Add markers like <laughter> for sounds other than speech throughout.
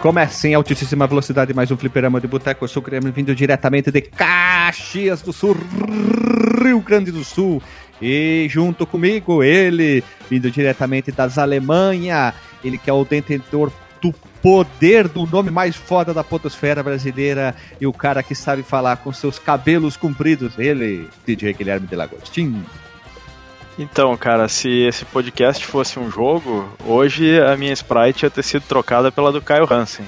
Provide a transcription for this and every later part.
Recomeça em altíssima velocidade mais um fliperama de boteco. Eu sou o Grêmio, vindo diretamente de Caxias do Sul, Rio Grande do Sul. E junto comigo, ele, vindo diretamente das Alemanha, ele que é o detentor do poder do nome mais foda da potosfera brasileira e o cara que sabe falar com seus cabelos compridos, ele, DJ Guilherme de Lagostin. Então, cara, se esse podcast fosse um jogo, hoje a minha Sprite ia ter sido trocada pela do Caio Hansen.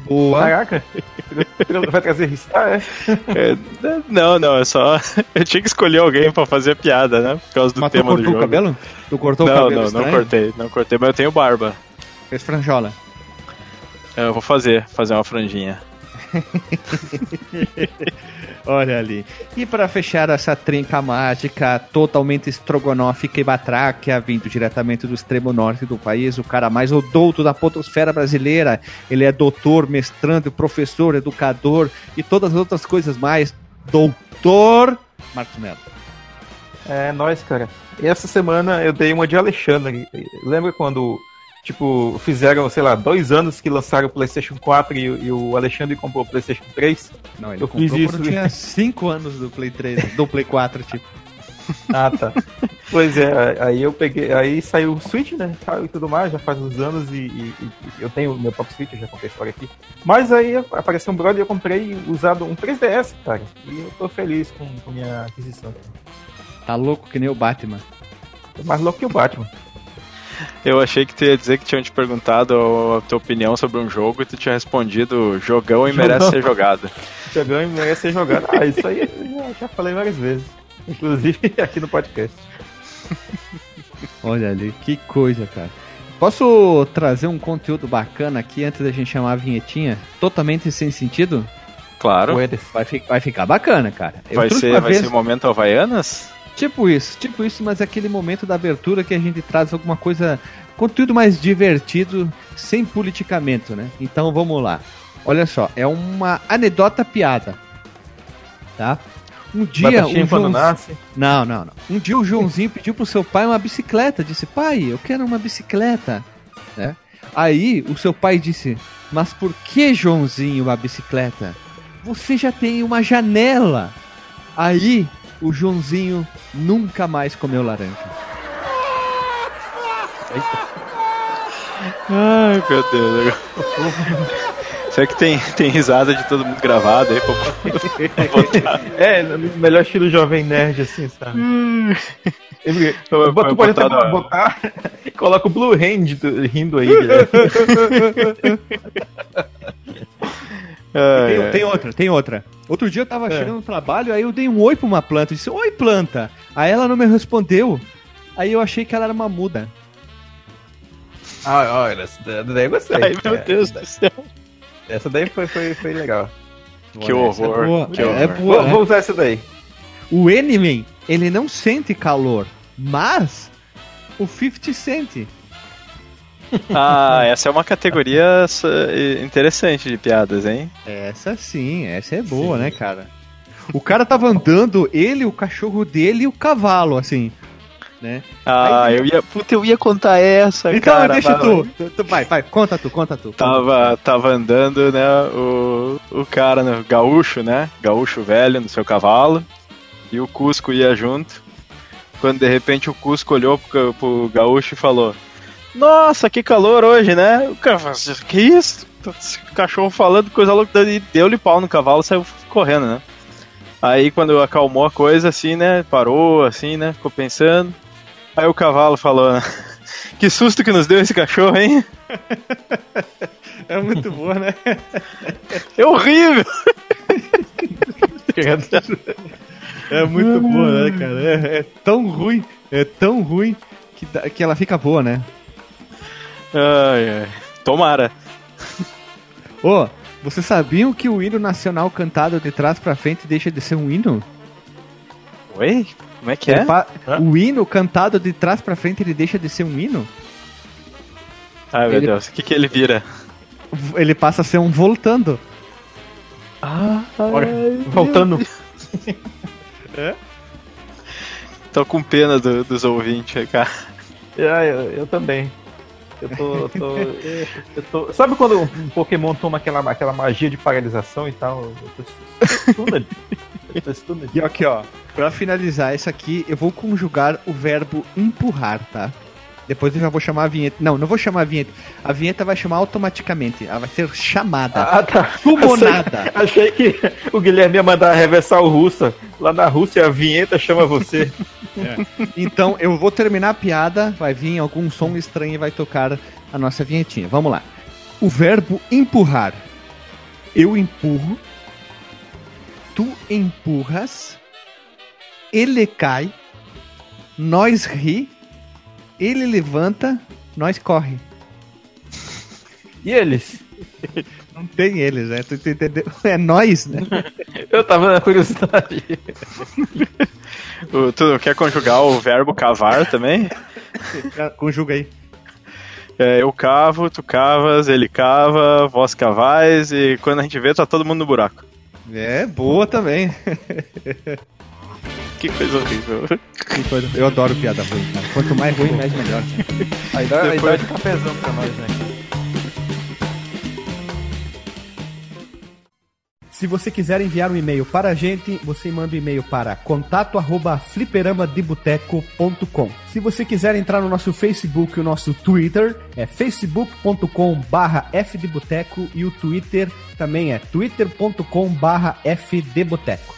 Boa. Caraca, vai trazer Ristar, é? É, não, não, é só. <laughs> Eu tinha que escolher alguém pra fazer a piada, né? Por causa do Mas tu tema do cortou jogo. o cabelo? Tu cortou o Não, cabelo não, não estranho? cortei, não cortei, mas eu tenho barba. Fez franjola. Eu vou fazer, fazer uma franjinha. <laughs> Olha ali. E para fechar essa trinca mágica totalmente estrogonófica e batráquia, vindo diretamente do extremo norte do país, o cara mais odouto da potosfera brasileira. Ele é doutor, mestrando, professor, educador e todas as outras coisas mais. Doutor Marcos Melo. É, nóis, cara. E essa semana eu dei uma de Alexandre. Lembra quando, tipo, fizeram, sei lá, dois anos que lançaram o PlayStation 4 e, o- e o Alexandre comprou o PlayStation 3? Não, ele Eu comprou fiz isso, quando tinha 5 anos do Play 3, do Play 4, tipo. Ah, tá. pois é, aí eu peguei, aí saiu o Switch, né? Saiu e tudo mais, já faz uns anos e, e- e eu tenho o meu próprio Switch, eu já contei a história aqui. Mas aí apareceu um brother e eu comprei usado um 3DS, cara. E eu tô feliz com, com minha aquisição. Tá louco que nem o Batman. Tô mais louco que o Batman. Eu achei que tu ia dizer que tinham te perguntado a tua opinião sobre um jogo e tu tinha respondido jogão e merece Jogão. ser jogado. <laughs> Jogão e merece ser jogado. Ah, isso aí eu já, falei várias vezes. Inclusive <laughs> aqui no podcast. Olha ali, que coisa, cara. Posso trazer um conteúdo bacana aqui antes da gente chamar a vinhetinha? Totalmente sem sentido? Claro. Vai, fi- vai ficar bacana, cara. Eu Vai ser, vai vez- ser momento Havaianas? Tipo isso, tipo isso, mas é aquele momento da abertura que a gente traz alguma coisa, conteúdo mais divertido, sem politicamento, né? Então vamos lá. Olha só, é uma anedota piada. Tá? Um dia o quando João... nasce. Não, não, não. Um dia o Joãozinho pediu pro seu pai uma bicicleta. Disse, pai, eu quero uma bicicleta. Né? Aí o seu pai disse, mas por que, Joãozinho, uma bicicleta? Você já tem uma janela. Aí o Joãozinho nunca mais comeu laranja. Ai, meu Deus. Será que tem, tem risada de todo mundo gravado aí? pra- botar? É, no melhor estilo jovem nerd, assim, sabe? Ele, Vai- tu pode até botar na- botar, <laughs> coloca o Blue Hand do- rindo aí. né? <laughs> Ai, Tem, ai. tem outra, tem outra. Outro dia eu tava chegando no trabalho, aí eu dei um oi pra uma planta. Disse, oi planta. Aí ela não me respondeu. Aí eu achei que ela era uma muda. Ah, olha, essa daí eu gostei. Ai, meu É, Deus do céu. Essa daí foi, foi, foi legal. Que essa é horror. boa. que É, horror. é boa, Vou, né? vou usar essa daí. O Enemies, ele não sente calor, mas o 50 sente. <laughs> Ah, essa é uma categoria s- interessante de piadas, hein? Essa sim, essa é boa, né, cara? O cara tava andando, ele, o cachorro dele e o cavalo, assim, né? Ah, Aí- eu ia. Puta, eu ia contar essa, Então, cara. deixa mas- tu. Tu- tu- Vai, vai, conta tu, conta tu. Tava, tava andando, né, o, o cara, né, gaúcho, né, gaúcho velho no seu cavalo, e o Cusco ia junto, quando de repente o Cusco olhou pro, pro gaúcho e falou, nossa, que calor hoje, né, o cara falou, que isso? Esse cachorro falando coisa louca, e deu-lhe pau no cavalo, saiu correndo, né. Aí quando acalmou a coisa, assim, né, parou, assim, né, ficou pensando, aí o cavalo falou, né, <laughs> que susto que nos deu esse cachorro, hein? <laughs> É muito boa, né? É horrível! <laughs> É muito boa, né, cara? É, é tão ruim, é tão ruim que, que ela fica boa, né? Ai, ai. Tomara. Ô, vocês sabiam que o hino nacional cantado de trás pra frente deixa de ser um hino? Oi? Como é que é? Hã? O hino cantado de trás pra frente ele deixa de ser um hino? Ai, meu Ele- Deus. O que, que ele vira? Ele passa a ser um voltando. Ah, Olha, voltando. <laughs> Tô com pena do- dos ouvintes, cara. É, eu, eu também. Eu tô, eu tô, eu tô- Sabe quando um Pokémon toma aquela, aquela magia de paralisação e tal? Eu tô stunned. Eu tô. E aqui, ó. Pra finalizar isso aqui, eu vou conjugar o verbo empurrar, tá? Depois eu já vou chamar a vinheta. Não, não vou chamar a vinheta. A vinheta vai chamar automaticamente. Ela vai ser chamada. Ah, tá. Sumonada. Achei que o Guilherme ia mandar reversar o russa. Lá na Rússia a vinheta chama você. <laughs> Então eu vou terminar a piada, vai vir algum som estranho e vai tocar a nossa vinhetinha. Vamos lá. O verbo empurrar. Eu empurro. Tu empurras. Ele cai. Nós ri. Ele levanta. Nós corre. E eles? Não tem eles, né? Tu, tu entendeu? É nós, né? <laughs> Eu tava na curiosidade. O- Tu quer conjugar o verbo cavar também? Conjuga aí. É, eu cavo, tu cavas, ele cava, vós cavais, e quando a gente vê, tá todo mundo no buraco. É, boa também. <laughs> Que coisa horrível. Que coisa- Eu adoro piada ruim, cara. Quanto mais ruim, mais melhor. A idade, a Depois- idade tá pesando pra nós, né? Se você quiser enviar um e-mail para a gente, você manda um e-mail para contato@fliperamadeboteco.com. Se você quiser entrar no nosso Facebook e o nosso Twitter, é facebook.com/fdboteco e o Twitter também é twitter.com/fdboteco.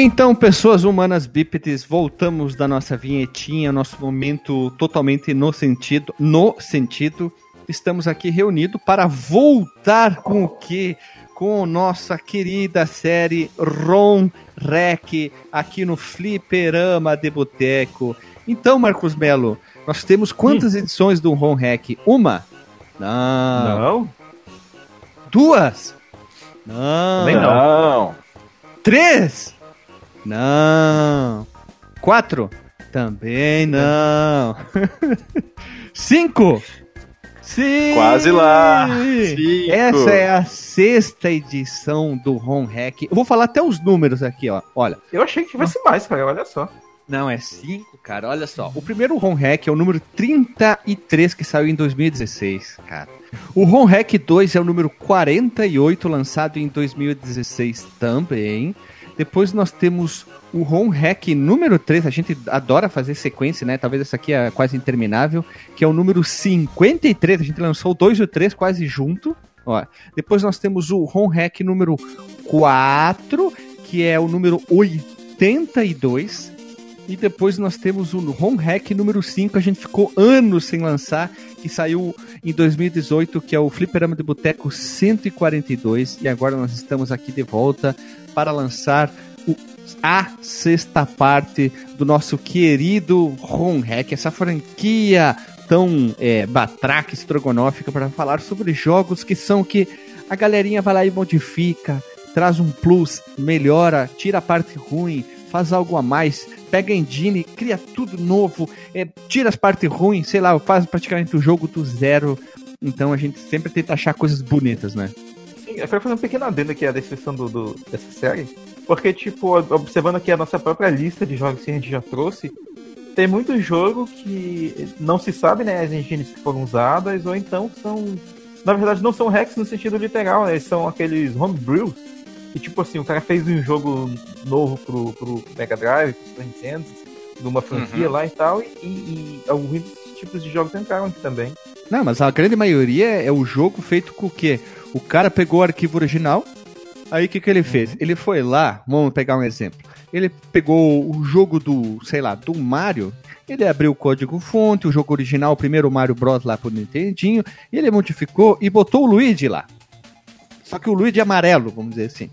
Então, pessoas humanas bípedes, voltamos da nossa vinhetinha, nosso momento totalmente no sentido, no sentido. Estamos aqui reunidos para voltar com o quê? Com nossa querida série Ron Rec aqui no Fliperama de Boteco. Então, Marcos Melo, nós temos quantas edições do Ron Rec? Uma? Não. Não? Duas? Não. Também não. Três? Não. Quatro? Também não. <laughs> Cinco? Sim! Quase lá. Cinco. Essa é a sexta edição do Ron Hack. Eu vou falar até os números aqui, ó. Olha. Eu achei que tivesse mais, cara. Olha só. Não, é cinco, cara. Olha só. O primeiro Ron Hack é o número 33 que saiu em 2016, cara. O Ron Hack 2 é o número 48, lançado em 2016 também. Depois nós temos o Ron Hack número 3, a gente adora fazer sequência, né? Talvez essa aqui é quase interminável, que é o número 53, a gente lançou o 2 e o 3 quase junto. Ó, depois nós temos o Ron Hack número 4, que é o número 82. E depois nós temos o Home Hack número 5, a gente ficou anos sem lançar, que saiu em 2018, que é o Fliperama de Boteco 142. E agora nós estamos aqui de volta para lançar o- a sexta parte do nosso querido Home Hack, essa franquia tão é, batraca, estrogonófica, para falar sobre jogos que são que a galerinha vai lá e modifica, traz um plus, melhora, tira a parte ruim, faz algo a mais, pega a engine, cria tudo novo, é, tira as partes ruins, sei lá, faz praticamente o jogo do zero. Então a gente sempre tenta achar coisas bonitas, né? Sim, eu quero fazer um pequeno adendo aqui à descrição do, do- dessa série. Porque, tipo, observando aqui a nossa própria lista de jogos que a gente já trouxe, tem muito jogo que não se sabe, né, as engines que foram usadas, ou então são. Na verdade, não são hacks no sentido literal, né? São aqueles homebrews. E tipo assim, o cara fez um jogo novo pro, pro Mega Drive, pro Super Nintendo, de uma franquia lá e tal, e, e alguns tipos de jogos entraram aqui também. Não, mas a grande maioria é o jogo feito com o quê? O cara pegou o arquivo original, aí o que, que ele fez? Ele foi lá, vamos pegar um exemplo. ele pegou o jogo do, sei lá, do Mario, ele abriu o código fonte, o jogo original, o primeiro Mario Bros lá pro Nintendinho, e ele modificou e botou o Luigi lá. Só que o Luigi amarelo, vamos dizer assim.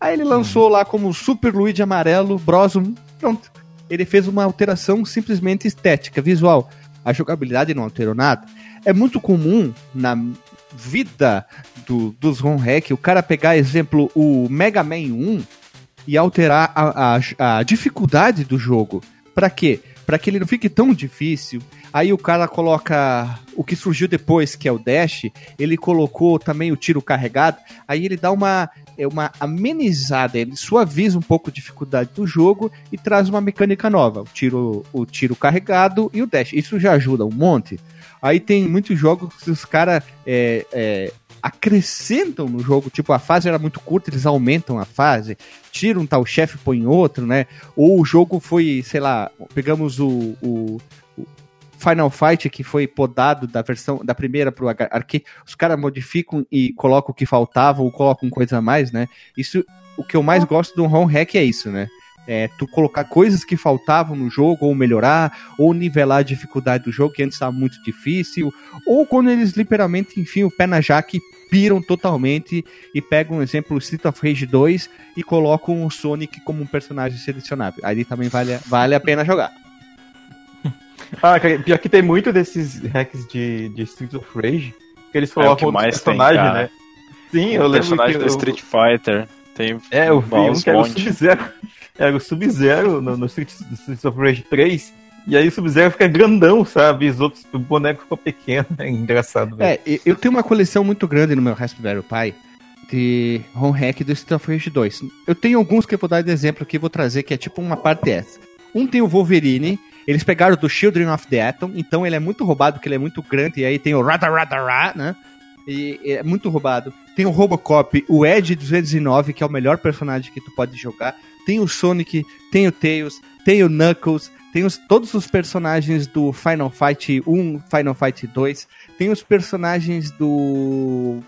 Aí ele lançou lá como Super Luigi Amarelo Bros. Pronto. Ele fez uma alteração simplesmente estética, visual. A jogabilidade não alterou nada. É muito comum na vida do, dos ROM hack o cara pegar, exemplo, o Mega Man 1 e alterar a, a, a dificuldade do jogo. Pra quê? Pra que ele não fique tão difícil. Aí o cara coloca o que surgiu depois, que é o dash, ele colocou também o tiro carregado, aí ele dá uma é uma amenizada, ele suaviza um pouco a dificuldade do jogo e traz uma mecânica nova, o tiro, o tiro carregado e o dash. Isso já ajuda um monte. Aí tem muitos jogos que os caras é, é, acrescentam no jogo, tipo, a fase era muito curta, eles aumentam a fase, tiram um tal chefe, põe outro, né? Ou o jogo foi, sei lá, pegamos o, o, o Final Fight que foi podado da versão da primeira pro arcade, os caras modificam e colocam o que faltava ou colocam coisa a mais, né? Isso, o que eu mais gosto do home hack é isso, né? É, tu colocar coisas que faltavam no jogo, ou melhorar, ou nivelar a dificuldade do jogo, que antes estava muito difícil, ou quando eles literalmente enfim o pé na jaque piram totalmente e pegam, um exemplo, o Street of Rage 2 e colocam o Sonic como um personagem selecionável. Aí também vale, vale a pena jogar. Ah, pior que tem muito desses hacks de, de Street of Rage que eles É o colocam que outros mais tem, personagens, cara. né? Sim, eu o lembro personagem que do eu- Street Fighter. Tem É, eu vi um que era o. Sub-Zero. <laughs> Era o Sub-Zero no, no Street, Street of Rage 3. E aí o Sub-Zero fica grandão, sabe? E os outros, o boneco ficou pequeno. <laughs> É engraçado, velho. É, eu tenho uma coleção muito grande no meu Raspberry Pi de ROM hack do Street of Rage 2. Eu tenho alguns que eu vou dar de exemplo aqui, vou trazer, que é tipo uma parte essa. Um tem o Wolverine, eles pegaram do Children of the Atom, então ele é muito roubado, porque ele é muito grande, e aí tem o Rada Rada Ra, né? E é muito roubado. Tem o Robocop, o Edge 209, que é o melhor personagem que tu pode jogar. Tem o Sonic, tem o Tails, tem o Knuckles, tem os, todos os personagens do Final Fight 1, Final Fight 2. Tem os personagens do.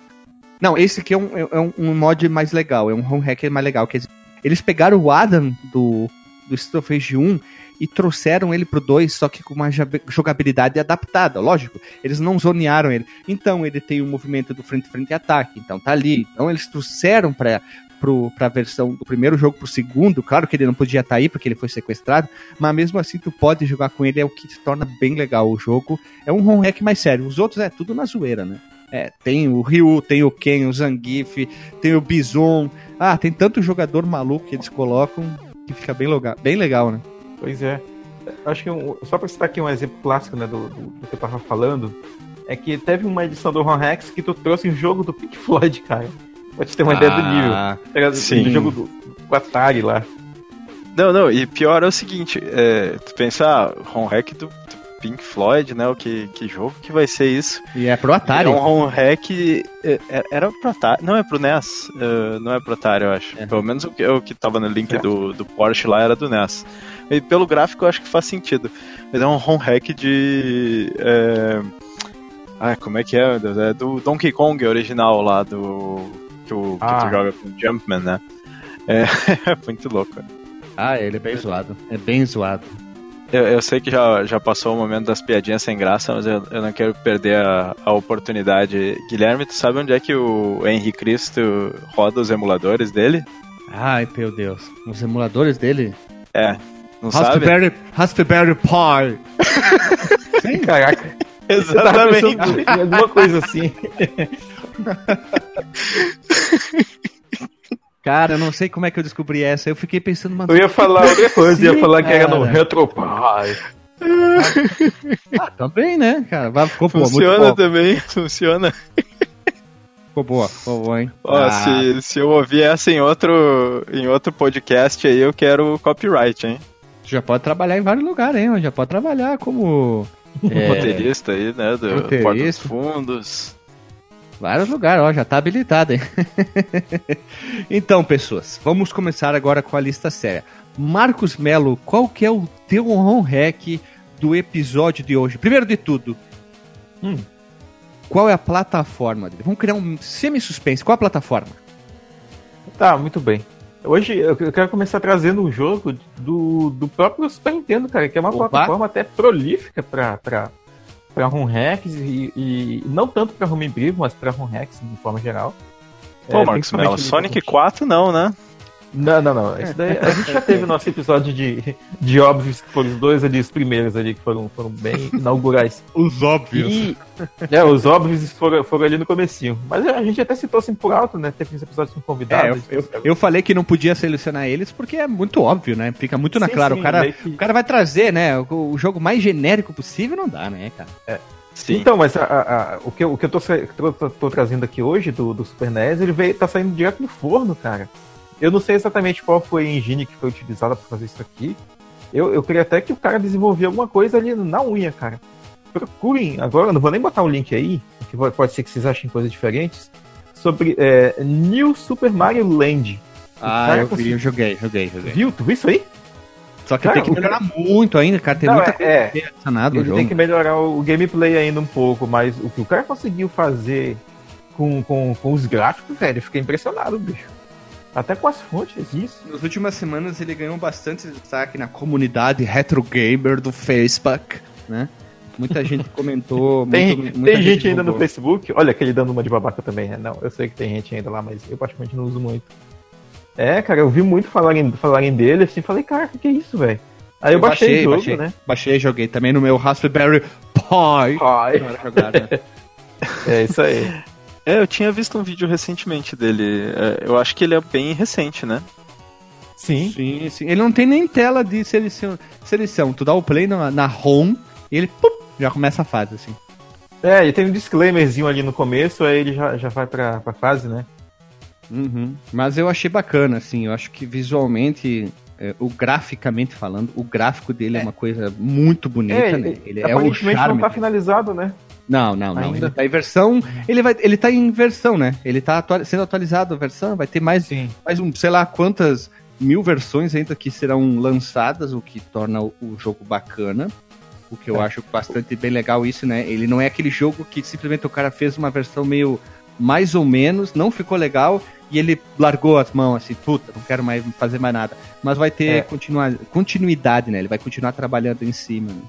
Não, esse aqui é um, é um, um mod mais legal, é um home hacker mais legal. Quer dizer, eles pegaram o Adam do, do Street of Rage 1 e trouxeram ele pro 2, só que com uma jogabilidade adaptada, lógico. Eles não zonearam ele. Então ele tem o movimento do frente-frente ataque, então tá ali. Então eles trouxeram pra, pro, pra versão do primeiro jogo pro segundo. Claro que ele não podia estar aí porque ele foi sequestrado, mas mesmo assim tu pode jogar com ele, é o que se torna bem legal o jogo. É um home hack mais sério. Os outros é tudo na zoeira, né? É, tem o Ryu, tem o Ken, o Zangief, tem o Bison. Ah, tem tanto jogador maluco que eles colocam que fica bem, loga- bem legal, né? Pois é. Acho que um- só pra citar aqui um exemplo clássico né, do, do- do que eu tava falando, é que teve uma edição do Ron Rex que tu trouxe um jogo do Pink Floyd, <laughs> cara. Pra te ter uma ideia do nível. Era do- sim. do jogo do, do Atari lá. Não, não, e pior é o seguinte, é, tu pensar, home hack do, do Pink Floyd, né? O que, que jogo que vai ser isso? E é pro Atari. É um home hack. é, é- Era pro Atari. Não é pro NES. é, não é pro Atari, eu acho. É. Pelo menos o que, o que tava no link do, do Porsche lá era do NES. E pelo gráfico eu acho que faz sentido. Mas é um home hack de. É... Ah, como é que é? meu Deus? É do Donkey Kong original lá, do. Que, o, que Ah. tu joga com o Jumpman, né? <laughs> É, muito louco. Ah, ele é bem zoado. É bem zoado. Eu, eu sei que já, já passou o momento das piadinhas sem graça, mas eu, eu não quero perder a, a oportunidade. Guilherme, tu sabe onde é que o Henry Cristo roda os emuladores dele? Ai, meu Deus. Os emuladores dele. É, não sabe? Raspberry, Raspberry Pi. <laughs> Sim, caraca. <laughs> Exatamente. alguma coisa assim. <laughs> Cara, eu não sei como é que eu descobri essa. Eu fiquei pensando, mano. Eu ia falar outra coisa, ia falar que era no. Retropie. Ah, também, né, cara? Vai, Ficou boa, muito Funciona boa. também, funciona. Ficou boa, ficou boa, hein? Ó, Ah, se, se eu ouvir essa em outro, em outro podcast aí, eu quero copyright, hein? tu já pode trabalhar em vários lugares, hein? Já pode trabalhar como. é, Roteirista aí, né? Do Roteirista. Porta dos Fundos. Vários lugares, ó, já tá habilitado, hein? <laughs> então, pessoas, vamos começar agora com a lista séria. Marcos Melo, qual que é o teu home hack do episódio de hoje? Primeiro de tudo, Hum. qual é a plataforma dele? Vamos criar um semi-suspense. Qual é a plataforma? Tá, muito bem. Hoje eu quero começar trazendo um jogo do, do próprio Super Nintendo, cara, que é uma Opa. plataforma até prolífica pra, pra, pra home hacks e, e não tanto pra homebrew, mas pra home hacks de forma geral. Pô, É, Marcos Mello, Sonic pra- 4 não, né? Não, não, não. Isso daí, a gente já teve nosso episódio de, de óbvios, que foram os dois ali, os primeiros ali, que foram, foram bem inaugurais. Os óbvios. E, é, os óbvios foram, foram ali no comecinho. Mas a gente até citou assim por alto, né? Teve uns episódios com É, convidados. eu, eu, eu falei que não podia selecionar eles porque é muito óbvio, né? Fica muito na Sim, clara. sim, o, cara, que- o cara vai trazer, né? O, o jogo mais genérico possível não dá, né, cara? Sim. Então, mas a- a- a- o que, eu- o que eu tô, tô, tô- tô trazendo aqui hoje do, do Super NES, ele veio, tá saindo direto do forno, cara. Eu não sei exatamente qual foi a engine que foi utilizada para fazer isso aqui. Eu, eu queria até que o cara desenvolvia alguma coisa ali na unha, cara. Procurem agora, não vou nem botar o link aí, porque pode- ser que vocês achem coisas diferentes, sobre é, New Super Mario Land. Ah, cara eu, eu joguei, joguei, joguei. Viu? Tu viu isso aí? Só que Cara, tem que melhorar muito ainda, cara. Tem Não, muita é- coisa é. que no jogo. tem que melhorar o gameplay ainda um pouco, mas o que o cara conseguiu fazer com, com, com os gráficos, velho, eu fiquei impressionado, bicho. Até com as fontes, isso. Nas últimas semanas ele ganhou bastante destaque na comunidade retro gamer do Facebook, né? Muita gente <laughs> comentou. Tem, muito- tem gente ainda no. Facebook, olha aquele dando uma de babaca também, né? Não, eu sei que tem gente ainda lá, mas eu praticamente não uso muito. É, cara, eu vi muito falarem, falarem dele, assim, falei, cara, o que, que é isso, velho? Aí eu, Eu baixei, baixei, o jogo, baixei. né? Baixei e joguei também no meu Raspberry Pi. De jogar, né? é isso aí. É, eu tinha visto um vídeo recentemente dele. É, eu acho que ele é bem recente, né? Sim. Sim, sim. Ele não tem nem tela de seleção. seleção. Tu dá o play na, na home e ele pum, já começa a fase, assim. É, e tem um disclaimerzinho ali no começo, aí ele já, já vai pra, pra fase, né? Uhum. Mas eu achei bacana, assim. Eu acho que visualmente, é, o graficamente falando, o gráfico dele é, uma coisa muito bonita, É, né? Ele é o aparentemente charme. não tá finalizado, né? Não, não, não. ainda. Ele tá em versão. Ele, vai, ele tá em versão, né? Ele tá atua- sendo atualizado a versão. Vai ter mais, Sim. mais um, sei lá, quantas mil versões ainda que serão lançadas, o que torna o, o jogo bacana. O que eu É. acho bastante bem legal isso, né? Ele não é aquele jogo que simplesmente o cara fez uma versão meio mais ou menos, não ficou legal e ele largou as mãos assim, puta, não quero mais fazer mais nada. Mas vai ter É. continuidade, né? Ele vai continuar trabalhando em cima. né?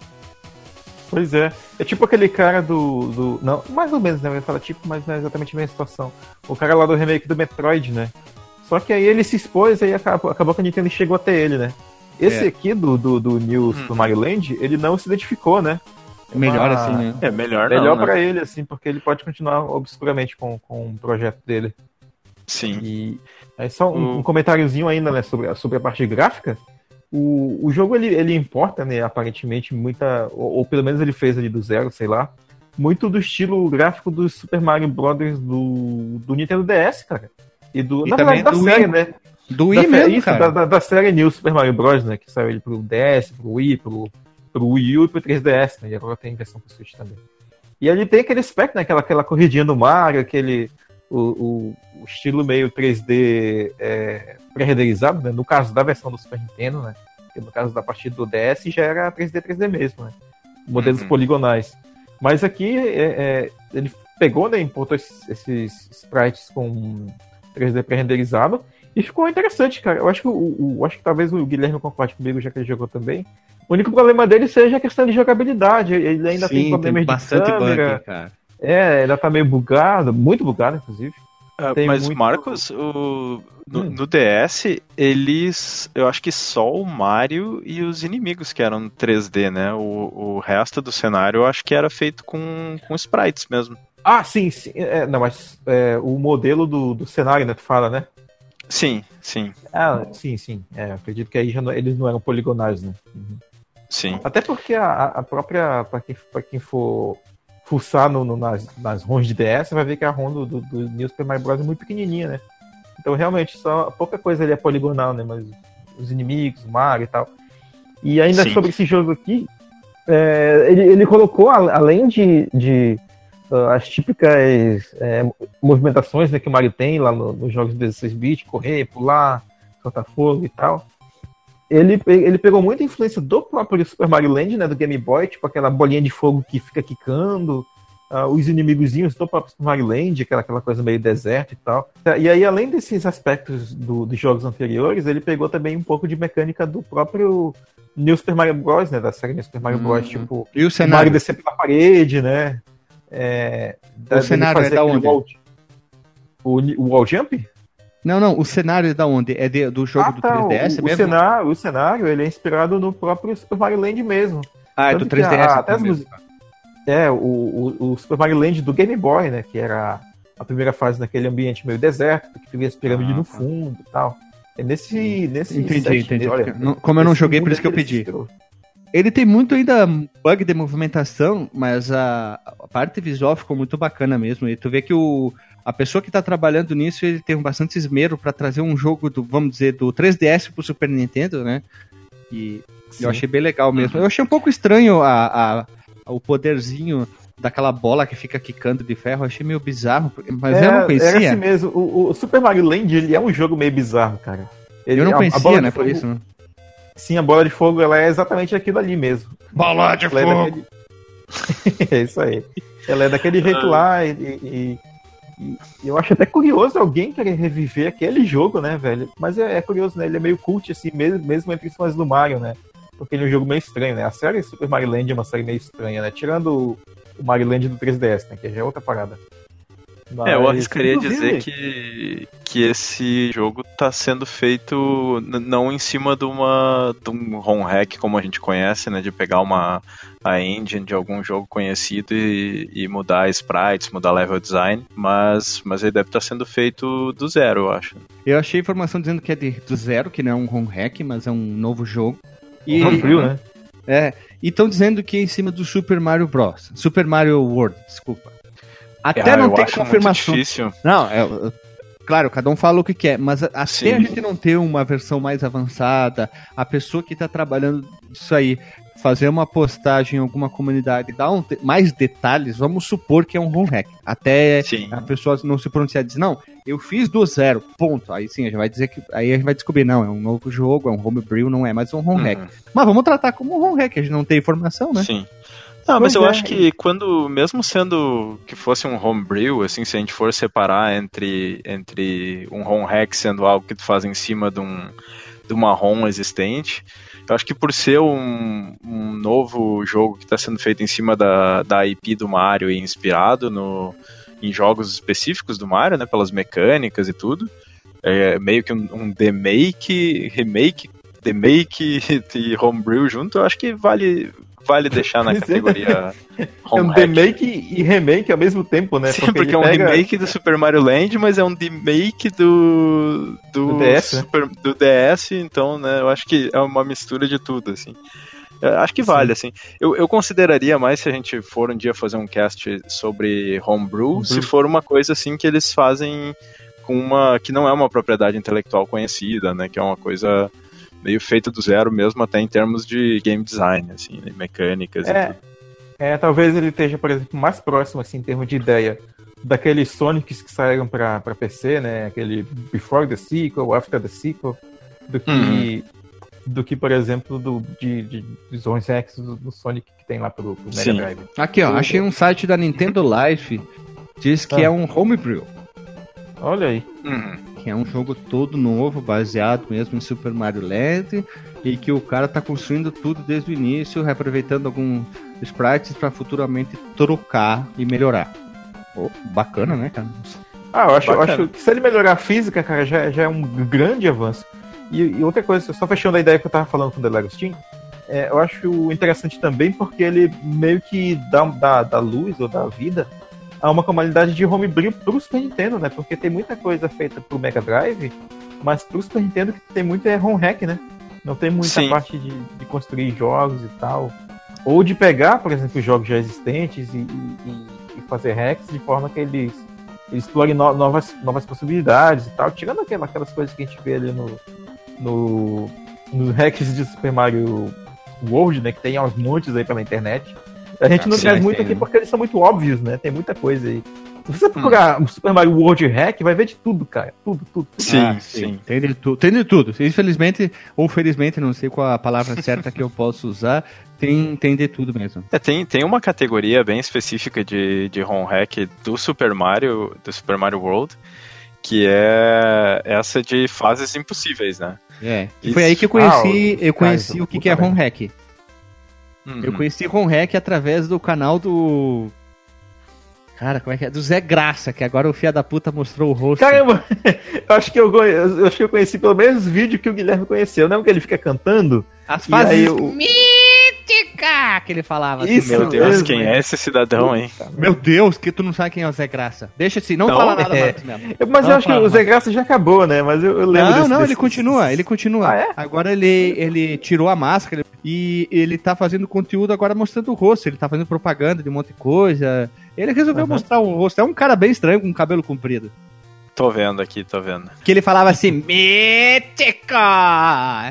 Pois é. É tipo aquele cara do. do não, mais ou menos, né? Eu ia falar tipo, mas não é exatamente a mesma situação. O cara lá do remake do Metroid, né? Só que aí ele se expôs e acabou, acabou que a Nintendo chegou até ele, né? Esse É. aqui do, do, do New Super Mario Land, ele não se identificou, né? É uma- Melhor assim, né? É melhor, Melhor não, né? pra ele, assim, porque ele pode continuar obscuramente com, com o projeto dele. Sim. E aí só um, O- um comentáriozinho ainda, né, sobre, a- sobre a parte gráfica. O, o jogo, ele, ele importa, né, aparentemente, muita... Ou, ou pelo menos ele fez ali do zero, sei lá. Muito do estilo gráfico do Super Mario Brothers do, do Nintendo DS, cara. E do... E na verdade, da série, né? Do da, Wii sé- mesmo, isso, cara. Da, da, da série New Super Mario Bros, né? Que saiu ele pro DS, pro Wii, pro, pro Wii U e pro 3DS, né? E agora tem versão pro Switch também. E ele tem aquele aspecto, né? Aquela, aquela corridinha do Mario, aquele. O, o, o estilo meio 3D é, pré-renderizado, né? No caso da versão do Super Nintendo, né? Porque no caso da partida do DS já era 3D 3D mesmo, né? Modelos Uhum. poligonais. Mas aqui é, é, ele pegou, né? Importou esses, esses sprites com 3D pré-renderizado e ficou interessante, cara. Eu acho que o, o- acho que talvez o Guilherme concorde comigo, já que ele jogou também. O único problema dele seja a questão de jogabilidade. Ele ainda tem Sim, problemas tem bastante de câmera. bug, cara. É, ainda tá meio bugado, muito bugado, inclusive. Ah, mas, muito- Marcos, o, no, Hum. no DS, eles. Eu acho que só o Mario e os inimigos que eram 3D, né? O, o resto do cenário eu acho que era feito com, com sprites mesmo. Ah, sim, sim. É, não, mas é, o modelo do, do cenário, né? Tu fala, né? Sim, sim, Ah, sim, sim. É, acredito que aí não- eles não eram poligonais, né? Uhum. sim. Até porque a, a própria, pra quem, pra quem for fuçar no, no- nas, nas ROMs de DS, vai ver que a ROM do, do, do New Super Mario Bros. é muito pequenininha, né? Então, realmente, só pouca coisa ali é poligonal, né? Mas os inimigos, o Mario e tal. E ainda Sim. sobre esse jogo aqui, é, ele, ele colocou, além de, de ah, as típicas é, movimentações né, que o Mario tem lá no- nos jogos de 16-bit, correr, pular, soltar fogo e tal, ele, ele pegou muita influência do próprio Super Mario Land, né, do Game Boy, tipo aquela bolinha de fogo que fica quicando, ah, os inimigozinhos do próprio Super Mario Land, aquela, aquela coisa meio deserto e tal. E aí, além desses aspectos do, dos jogos anteriores, ele pegou também um pouco de mecânica do próprio New Super Mario Bros, né? Da série New Super Mario Bros, Hum. tipo, E o o cenário? Mario descer pela parede, né? É, da- dele cenário é da onde? wall- o, o wall jump? Não, não, o cenário é da onde? É de- do jogo ah, do tá, 3DS o, o mesmo? cenário, o cenário, ele é inspirado no próprio Super Mario Land mesmo. Ah, é do Tanto que 3DS. a- até as músicas- É, o, o, o Super Mario Land do Game Boy, né? Que era a primeira fase naquele ambiente meio deserto, que tu as pirâmides Ah, no tá. fundo e tal. É nesse, nesse Entendi, set, entendi. olha, não- como eu não joguei, por isso que eu pedi. Ele tem muito ainda bug de movimentação, mas a, a parte visual ficou muito bacana mesmo. E tu vê que o, a pessoa que tá trabalhando nisso, ele tem bastante esmero pra trazer um jogo do, vamos dizer, do 3DS pro Super Nintendo, né? E Sim. eu achei bem legal mesmo. Uhum. Eu achei um pouco estranho a, a- o poderzinho daquela bola que fica quicando de ferro. Eu achei meio bizarro, mas eu não conhecia. assim mesmo. O, o Super Mario Land, ele é um jogo meio bizarro, cara. Ele, eu não a- a conhecia, bola de né? Por fogo- isso. Né? Sim, a bola de fogo, ela é exatamente aquilo ali mesmo. Bola de Ela é daquele... <laughs> é isso aí. Ela é daquele jeito lá e, e- e- eu acho até curioso alguém querer reviver aquele jogo, né, velho? Mas é, é curioso, né? Ele é meio cult, assim, mesmo, mesmo entre os fãs do Mario, né? Porque ele é um jogo meio estranho, né? A série Super Mario Land é uma série meio estranha, né? Tirando o Mario Land do 3DS, né? Que já é outra parada. É, eu Mas, arriscaria dizer que, que esse jogo tá sendo feito não em cima de uma de um ROM hack como a gente conhece, né, de pegar uma a engine de algum jogo conhecido e, e mudar sprites, mudar level design, mas mas ele deve estar sendo feito do zero, eu acho. Eu achei informação dizendo que é de, do zero, que não é um home hack, mas é um novo jogo. E, Homebrew, né? é, e estão dizendo que é em cima do Super Mario Bros. Super Mario World, desculpa. Até Ah, não muito confirmação. difícil. Não, é, claro, cada um fala o que quer, mas até Sim. a gente não ter uma versão mais avançada, a pessoa que está trabalhando isso aí, fazer uma postagem em alguma comunidade, dar um mais detalhes, vamos supor que é um home hack. Até Sim. a pessoa não se pronunciar e dizer, não, eu fiz do zero, ponto. Aí sim, a gente vai dizer que. Aí a gente vai descobrir, não, é um novo jogo, é um homebrew, não é mais um home hack. Uhum. Mas vamos tratar como um home hack, a gente não tem informação, né? Sim. Não, mas Pois eu é. acho que quando, mesmo sendo que fosse um homebrew, assim, se a gente for separar entre, entre um home hack sendo algo que tu faz em cima de, um, de uma ROM existente, eu acho que por ser um, um novo jogo que está sendo feito em cima da, da IP do Mario e inspirado no, em jogos específicos do Mario, né, pelas mecânicas e tudo, é meio que um, um demake, remake, demake <laughs> e homebrew junto, eu acho que vale, vale deixar na é. categoria <laughs> É home um hack. remake e remake ao mesmo tempo, né? Sim, porque, ele é um pega- remake do Super Mario Land, mas é um remake do do, Do DS, né? Super- do DS, então, né, eu acho que é uma mistura de tudo, assim. Eu acho que vale, assim. Eu, eu consideraria mais se a gente for um dia fazer um cast sobre homebrew, Homebrew. se for uma coisa assim que eles fazem com uma que não é uma propriedade intelectual conhecida, né, que é uma coisa meio feita do zero mesmo, até em termos de game design, assim, né, mecânicas e É, tudo. é, talvez ele esteja, por exemplo, mais próximo, assim, em termos de ideia, daqueles Sonics que saíram pra, pra PC, né? Aquele Before the Sequel, After the Sequel, do que, Uhum. do que por exemplo, do, de, de, dos ROMs hacks do, do Sonic que tem lá pro, pro Mega Sim. Drive. Aqui, ó, Eu- achei um site da Nintendo Life, diz que Ah. é um homebrew. Olha aí. Uhum. Que é um jogo todo novo, baseado mesmo em Super Mario Land, e que o cara tá construindo tudo desde o início, reaproveitando alguns sprites para futuramente trocar e melhorar. Pô, bacana, né, cara? Ah, eu acho, eu acho que se ele melhorar a física, cara, já, já é um grande avanço. E, e outra coisa, só fechando a ideia que eu tava falando com o Delagostin, é, eu acho interessante também porque ele meio que dá, dá, dá luz ou dá vida a uma comunidade de homebrew pro Super Nintendo, né? Porque tem muita coisa feita pro Mega Drive, mas pro Super Nintendo que tem muito é home hack, né? Não tem muita Sim. parte de, de construir jogos e tal. Ou de pegar, por exemplo, jogos já existentes e, e- e fazer hacks de forma que eles, eles explorem no- novas, novas possibilidades e tal. Tirando aquela- aquelas coisas que a gente vê ali no, no, nos <laughs> hacks de Super Mario World, né? Que tem aos montes aí pela internet. A gente não traz tem, muito aqui né? porque eles são muito óbvios, né? Tem muita coisa aí. Se você procurar Super Mario World Hack, vai ver de tudo, cara. Tudo, tudo. tudo. Sim, Ah, sim. Tem de, tu, tem de tudo. Infelizmente, ou felizmente, não sei qual a palavra <laughs> certa que eu posso usar, tem, tem de tudo mesmo. É, tem, tem uma categoria bem específica de, de ROM hack do Super Mario, do Super Mario World, que é essa de fases impossíveis, né? É. E foi aí que eu Ah, conheci, os eu conheci o que, que é ROM hack. Uhum. Eu conheci ROM hack através do canal do. Cara, como é que é? Do Zé Graça, que agora o Fia da Puta mostrou o rosto. Caramba, <laughs> eu acho que eu, eu acho que eu conheci pelo menos os vídeos que o Guilherme conheceu. Lembra que ele fica cantando? As E aí fases eu- mítica que ele falava. assim, Isso, meu Meu Deus, mesmo, quem é esse cidadão, hein? Meu Deus, que tu não sabe quem é o Zé Graça. Deixa assim, não, Não, fala nada é. mais mesmo. Eu- Mas Não, eu acho que fala, o Zé Graça já acabou, né? Mas eu, eu lembro Não, desse- não, desse- ele continua, ele continua. Ah, é? Agora ele, ele tirou a máscara e ele tá fazendo conteúdo agora mostrando o rosto. Ele tá fazendo propaganda de um monte de coisa. Ele resolveu Aham. mostrar o rosto. É um cara bem estranho com cabelo comprido. Tô vendo aqui, tô vendo. Que ele falava assim, mítica!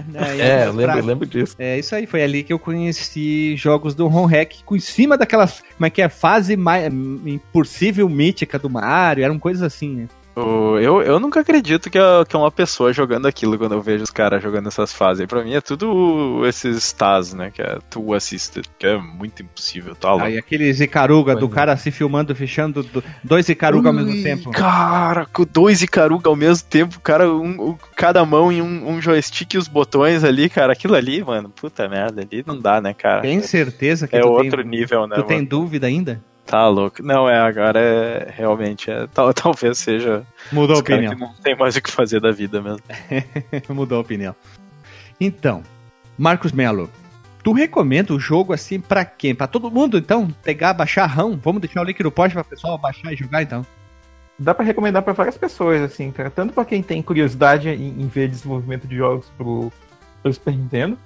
Né, É, eu lembro, eu lembro disso. É isso aí, foi ali que eu conheci jogos do Ron Hack, com em cima daquelas, como é que é, fase mais impossível mítica do Mario, eram coisas assim, né? Eu, eu nunca acredito que é, que é uma pessoa jogando aquilo quando eu vejo os caras jogando essas fases. Pra mim é tudo esses TAS, né? Que é tu assisted, que é muito impossível, tá louco. Aí aqueles Icaruga do é. cara se filmando, fechando do- dois Icaruga ao mesmo Ui, tempo. Cara, com dois Icaruga ao mesmo tempo, cara, um, um- cada mão em um, um joystick e os botões ali, cara. Aquilo ali, mano, puta merda, ali não dá, né, cara? Tem certeza que é tu outro tem, nível, né? tu tem mano? dúvida ainda? Tá louco. Não, é, agora é realmente, é, <laughs> tal, talvez seja Mudou a opinião. que não tem mais o que fazer da vida mesmo. <laughs> Mudou a opinião. Então, Marcos Melo, tu recomenda o jogo assim pra quem? Pra todo mundo, então? Pegar, baixar RAM? Vamos deixar o link no post pra pessoal baixar e jogar, então? Dá pra recomendar pra várias pessoas, assim, cara. Tanto pra quem tem curiosidade em, em ver desenvolvimento de jogos pro, pro Super Nintendo,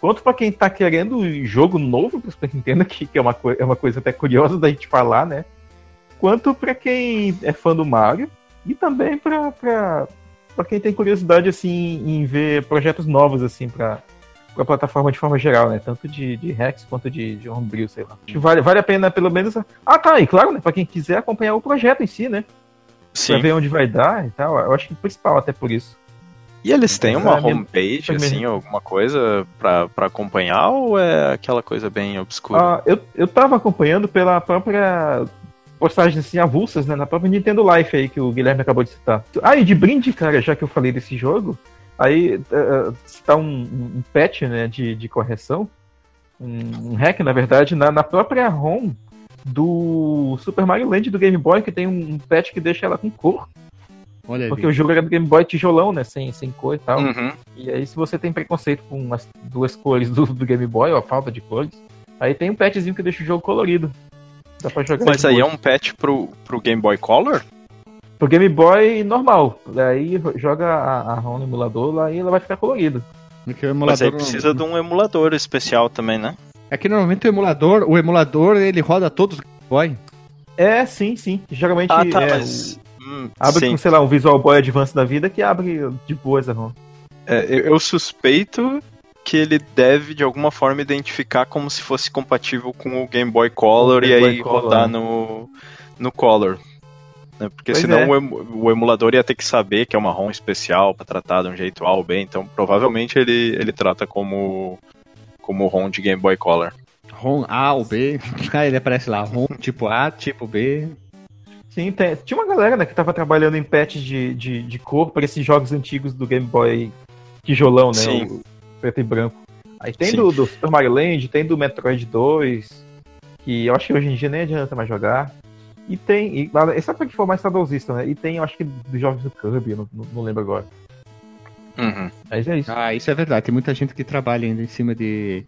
quanto pra quem tá querendo jogo novo pro Super Nintendo, que, que é, uma é uma coisa até curiosa da gente falar, né? Quanto pra quem é fã do Mario e também pra, pra, pra quem tem curiosidade, assim, em ver projetos novos, assim, pra, pra plataforma de forma geral, né? Tanto de, de Rex quanto de, de Homebrew, sei lá. Acho que vale, vale a pena, pelo menos... Ah, tá, e claro, né? Pra quem quiser acompanhar o projeto em si, né? Pra Sim. ver onde vai dar e tal. Eu acho que o principal até por isso. E eles têm uma minha- homepage, assim, alguma coisa pra, pra acompanhar ou é aquela coisa bem obscura? Ah, eu, eu tava acompanhando pela própria postagens assim, avulsas, né? Na própria Nintendo Life aí que o Guilherme acabou de citar. Ah, e de brinde, cara, já que eu falei desse jogo, aí uh, citar um, um patch, né, de, de correção, um, um hack, na verdade, na, na própria ROM do Super Mario Land do Game Boy, que tem um patch que deixa ela com cor, Olha aí. porque o jogo era do Game Boy tijolão, né, sem, sem cor e tal. Uhum. E aí, se você tem preconceito com as duas cores do, do Game Boy, ou a falta de cores, aí tem um patchzinho que deixa o jogo colorido. Dá pra jogar Mas aí é boa. um patch pro, pro Game Boy Color? Pro Game Boy normal. Aí joga a, a ROM no emulador lá e ela vai ficar colorida. O Mas aí precisa de um emulador especial também, né? É que normalmente o emulador, o emulador, ele roda todos os Game Boy. É, sim, sim. Geralmente Ah, tá, é, mas. Hum, abre sim. com, sei lá, um Visual Boy Advance da vida que abre de boas a ROM. É, eu, eu suspeito que ele deve de alguma forma identificar como se fosse compatível com o Game Boy Color O e Game Boy aí Color, rodar né? no, no Color. né? Porque Pois senão é. o, emu- o emulador ia ter que saber que é uma ROM especial pra tratar de um jeito A ou B, então provavelmente ele, ele trata como, como ROM de Game Boy Color. ROM A ou B. Aí <laughs> ele aparece lá, ROM tipo A, tipo B. Sim, tem- tinha uma galera né, que tava trabalhando em patches de, de, de cor para esses jogos antigos do Game Boy tijolão, né? Sim. O preto e branco. Aí tem do, do Super Mario Land, tem do Metroid 2, que eu acho que hoje em dia nem adianta mais jogar. E tem, e, esse é pra que for mais saudosista, né? E tem, eu acho que dos jogos do Kirby, eu não, não, não lembro agora. Uhum. Mas é isso. Ah, isso é verdade. Tem muita gente que trabalha ainda em cima de,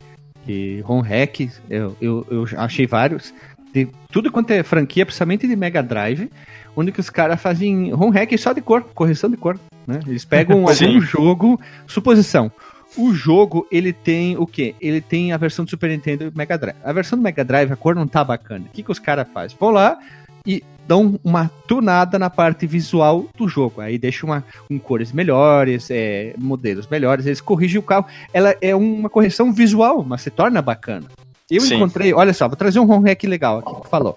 de ROM hack. Eu, eu, eu achei vários. De tudo quanto é franquia, principalmente de Mega Drive, onde que os caras fazem ROM hack só de cor, correção de cor. Né? Eles pegam <laughs> algum jogo, suposição. O jogo, ele tem o quê? Ele tem a versão do Super Nintendo e Mega Drive. A versão do Mega Drive, a cor não tá bacana. O que, que os caras fazem? Vão lá e dão uma tunada na parte visual do jogo. Aí deixa uma, com cores melhores, é, modelos melhores, eles corrigem o carro. Ela é uma correção visual, mas se torna bacana. Eu Sim. encontrei, olha só, vou trazer um ROM hack legal aqui que falou.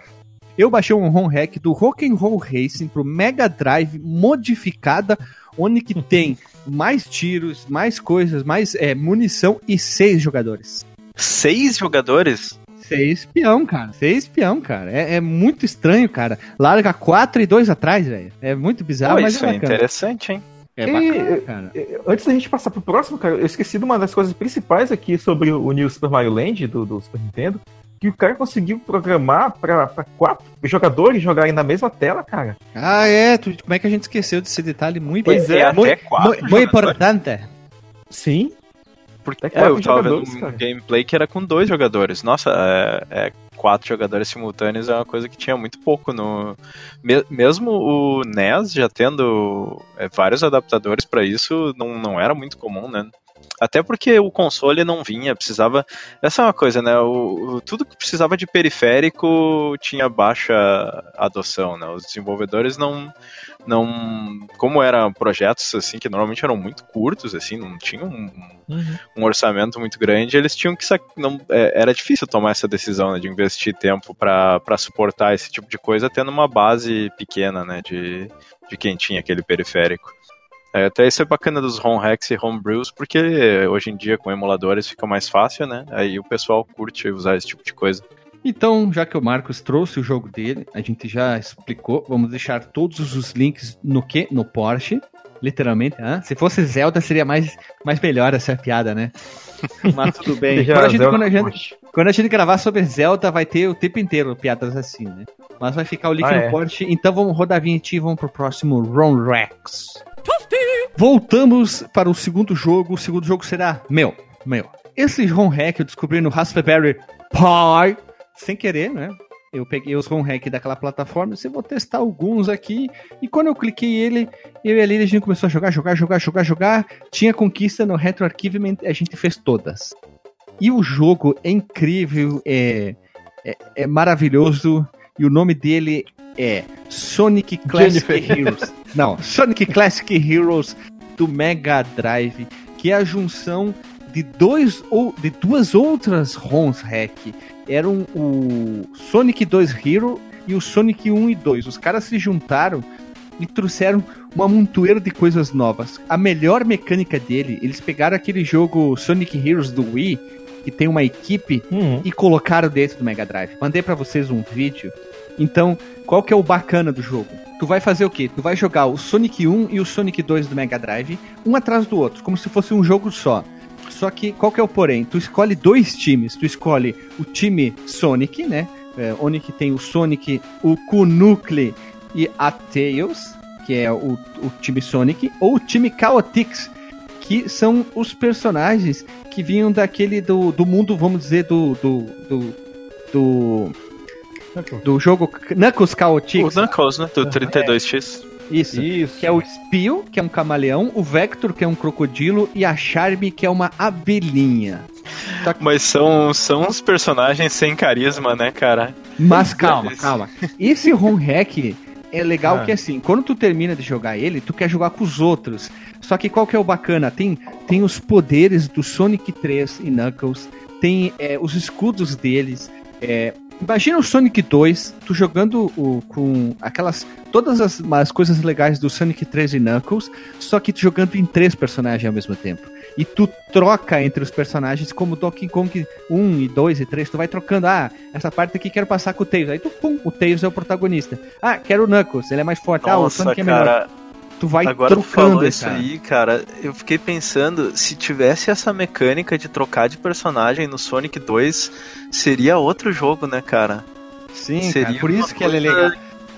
Eu baixei um ROM hack do Rock'n'Roll Racing pro Mega Drive modificada, onde que <laughs> tem mais tiros, mais coisas, mais é, munição e seis jogadores. Seis jogadores? Seis peão, cara. Seis peão, cara. É, é muito estranho, cara. Larga quatro e dois atrás, velho. É muito bizarro, Pô, mas isso é é interessante, hein? É E- bacana, cara. Eh, Antes da gente passar pro próximo, cara, eu esqueci de uma das coisas principais aqui sobre o New Super Mario Land do, do Super Nintendo. Que o cara conseguiu programar pra, pra quatro jogadores jogarem na mesma tela, cara. Ah, é. Tu, como é que a gente esqueceu desse detalhe muito Pois é, até muito, quatro muito, muito importante. Sim. Porque Até é, eu tava vendo um cara. gameplay que era com dois jogadores. Nossa, é, é, quatro jogadores simultâneos é uma coisa que tinha muito pouco no. me- mesmo o NES já tendo é, vários adaptadores pra isso, não, não era muito comum, né? Até porque o console não vinha, precisava. Essa é uma coisa, né? O, o- tudo que precisava de periférico tinha baixa adoção, né? Os desenvolvedores não. Não como eram projetos assim que normalmente eram muito curtos, assim, não tinham um, um orçamento muito grande, eles tinham que. Não, é, era difícil tomar essa decisão né, de investir tempo para suportar esse tipo de coisa, tendo uma base pequena né, de, de quem tinha aquele periférico. É, até isso é bacana dos ROM hacks e homebrews, porque hoje em dia com emuladores fica mais fácil, né? Aí o pessoal curte usar esse tipo de coisa. Então, já que o Marcos trouxe o jogo dele, a gente já explicou, vamos deixar todos os links no que? No Porsche. Literalmente, hã? se fosse Zelda seria mais, mais melhor essa piada, né? <laughs> Mas tudo bem. Quando a, gente, quando, a gente, quando a gente gravar sobre Zelda, vai ter o tempo inteiro piadas assim, né? Mas vai ficar o link Ah, no é. Porsche. Então vamos rodar a vinheta e vamos pro próximo Ron Rex. Voltamos para o segundo jogo. O segundo jogo será meu. Meu. Esse ROM hack eu descobri no Raspberry Pi. Sem querer, né? Eu peguei os ROM hack daquela plataforma. Eu vou testar alguns aqui. E quando eu cliquei ele, eu e a Lili, a gente começou a jogar, jogar, jogar, jogar, jogar. Tinha conquista no Retroarchivement, a gente fez todas. E o jogo é incrível, é, é, é maravilhoso. E o nome dele é Sonic Classic Jennifer. Heroes. Não, Sonic Classic Heroes do Mega Drive, que é a junção de dois ou de duas outras ROMs hack. Eram o Sonic 2 Hero e o Sonic 1 e 2. Os caras se juntaram e trouxeram uma montoeira de coisas novas. A melhor mecânica dele, eles pegaram aquele jogo Sonic Heroes do Wii, que tem uma equipe Uhum. e colocaram dentro do Mega Drive. Mandei pra vocês um vídeo. Então, qual que é o bacana do jogo? Tu vai fazer o quê? Tu vai jogar o Sonic 1 e o Sonic 2 do Mega Drive, um atrás do outro, como se fosse um jogo só. Só que qual que é o porém? Tu escolhe dois times. Tu escolhe o time Sonic, né? É, onde que tem o Sonic, o Knuckle e a Tails, que é o, o time Sonic, ou o time Chaotix, que são os personagens que vinham daquele do, do mundo, vamos dizer, do. do. do. do, do jogo Knuckles Chaotix. O Knuckles, né? Do 32X. Isso. Isso. Que é o Spio, que é um camaleão, o Vector, que é um crocodilo, e a Charme, que é uma abelhinha. Mas são, são uns personagens sem carisma, né, cara? Mas calma, calma. Esse ROM hack é legal Ah. que assim, quando tu termina de jogar ele, tu quer jogar com os outros. Só que qual que é o bacana? Tem, tem os poderes do Sonic 3 e Knuckles, tem é, os escudos deles. é, imagina o Sonic 2, tu jogando o, com aquelas. Todas as, as coisas legais do Sonic 3 e Knuckles, só que tu jogando em três personagens ao mesmo tempo. E tu troca entre os personagens como Donkey Kong 1 e 2 e 3, tu vai trocando. Ah, essa parte aqui quero passar com o Tails. Aí tu, pum, o Tails é o protagonista. Ah, quero o Knuckles, ele é mais forte. ah, o Nossa, Sonic é melhor. Tu vai agora tu trocando, falou isso cara. aí, cara. Eu fiquei pensando, se tivesse essa mecânica de trocar de personagem no Sonic 2, seria outro jogo, né, cara? Sim, seria cara, por isso que ele é legal.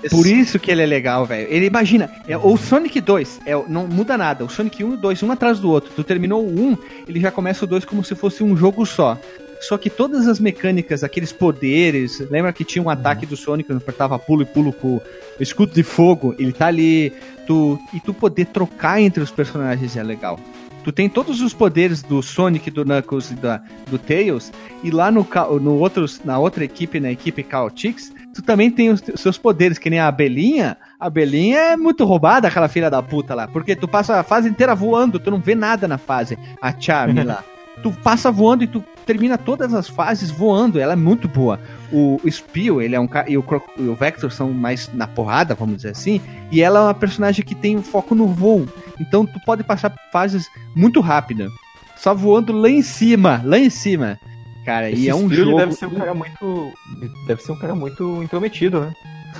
Por isso que ele é legal, velho. Ele imagina, é, o Sonic 2, é, não muda nada. O Sonic 1 e 2, um atrás do outro. Tu terminou o 1, ele já começa o 2 como se fosse um jogo só. Só que todas as mecânicas, aqueles poderes, lembra que tinha um ataque do Sonic quando apertava pulo e pulo com escudo de fogo? Ele tá ali. Tu, e tu poder trocar entre os personagens é legal. Tu tem todos os poderes do Sonic, do Knuckles e da, do Tails, e lá no, no outros, na outra equipe, na equipe Chaotix, tu também tem os te- seus poderes, que nem a abelhinha. A abelhinha é muito roubada, aquela filha da puta lá, porque tu passa a fase inteira voando, tu não vê nada na fase. A Charme <laughs> lá. Tu passa voando e tu termina todas as fases voando. Ela é muito boa. O, o Spio, ele é um cara. E o, e o Vector são mais na porrada, vamos dizer assim. E ela é uma personagem que tem foco no voo. Então tu pode passar fases muito rápida. Só voando lá em cima, lá em cima. Cara, Esse e é um Spirit jogo. Deve ser um cara muito. Deve ser um cara muito intrometido, né?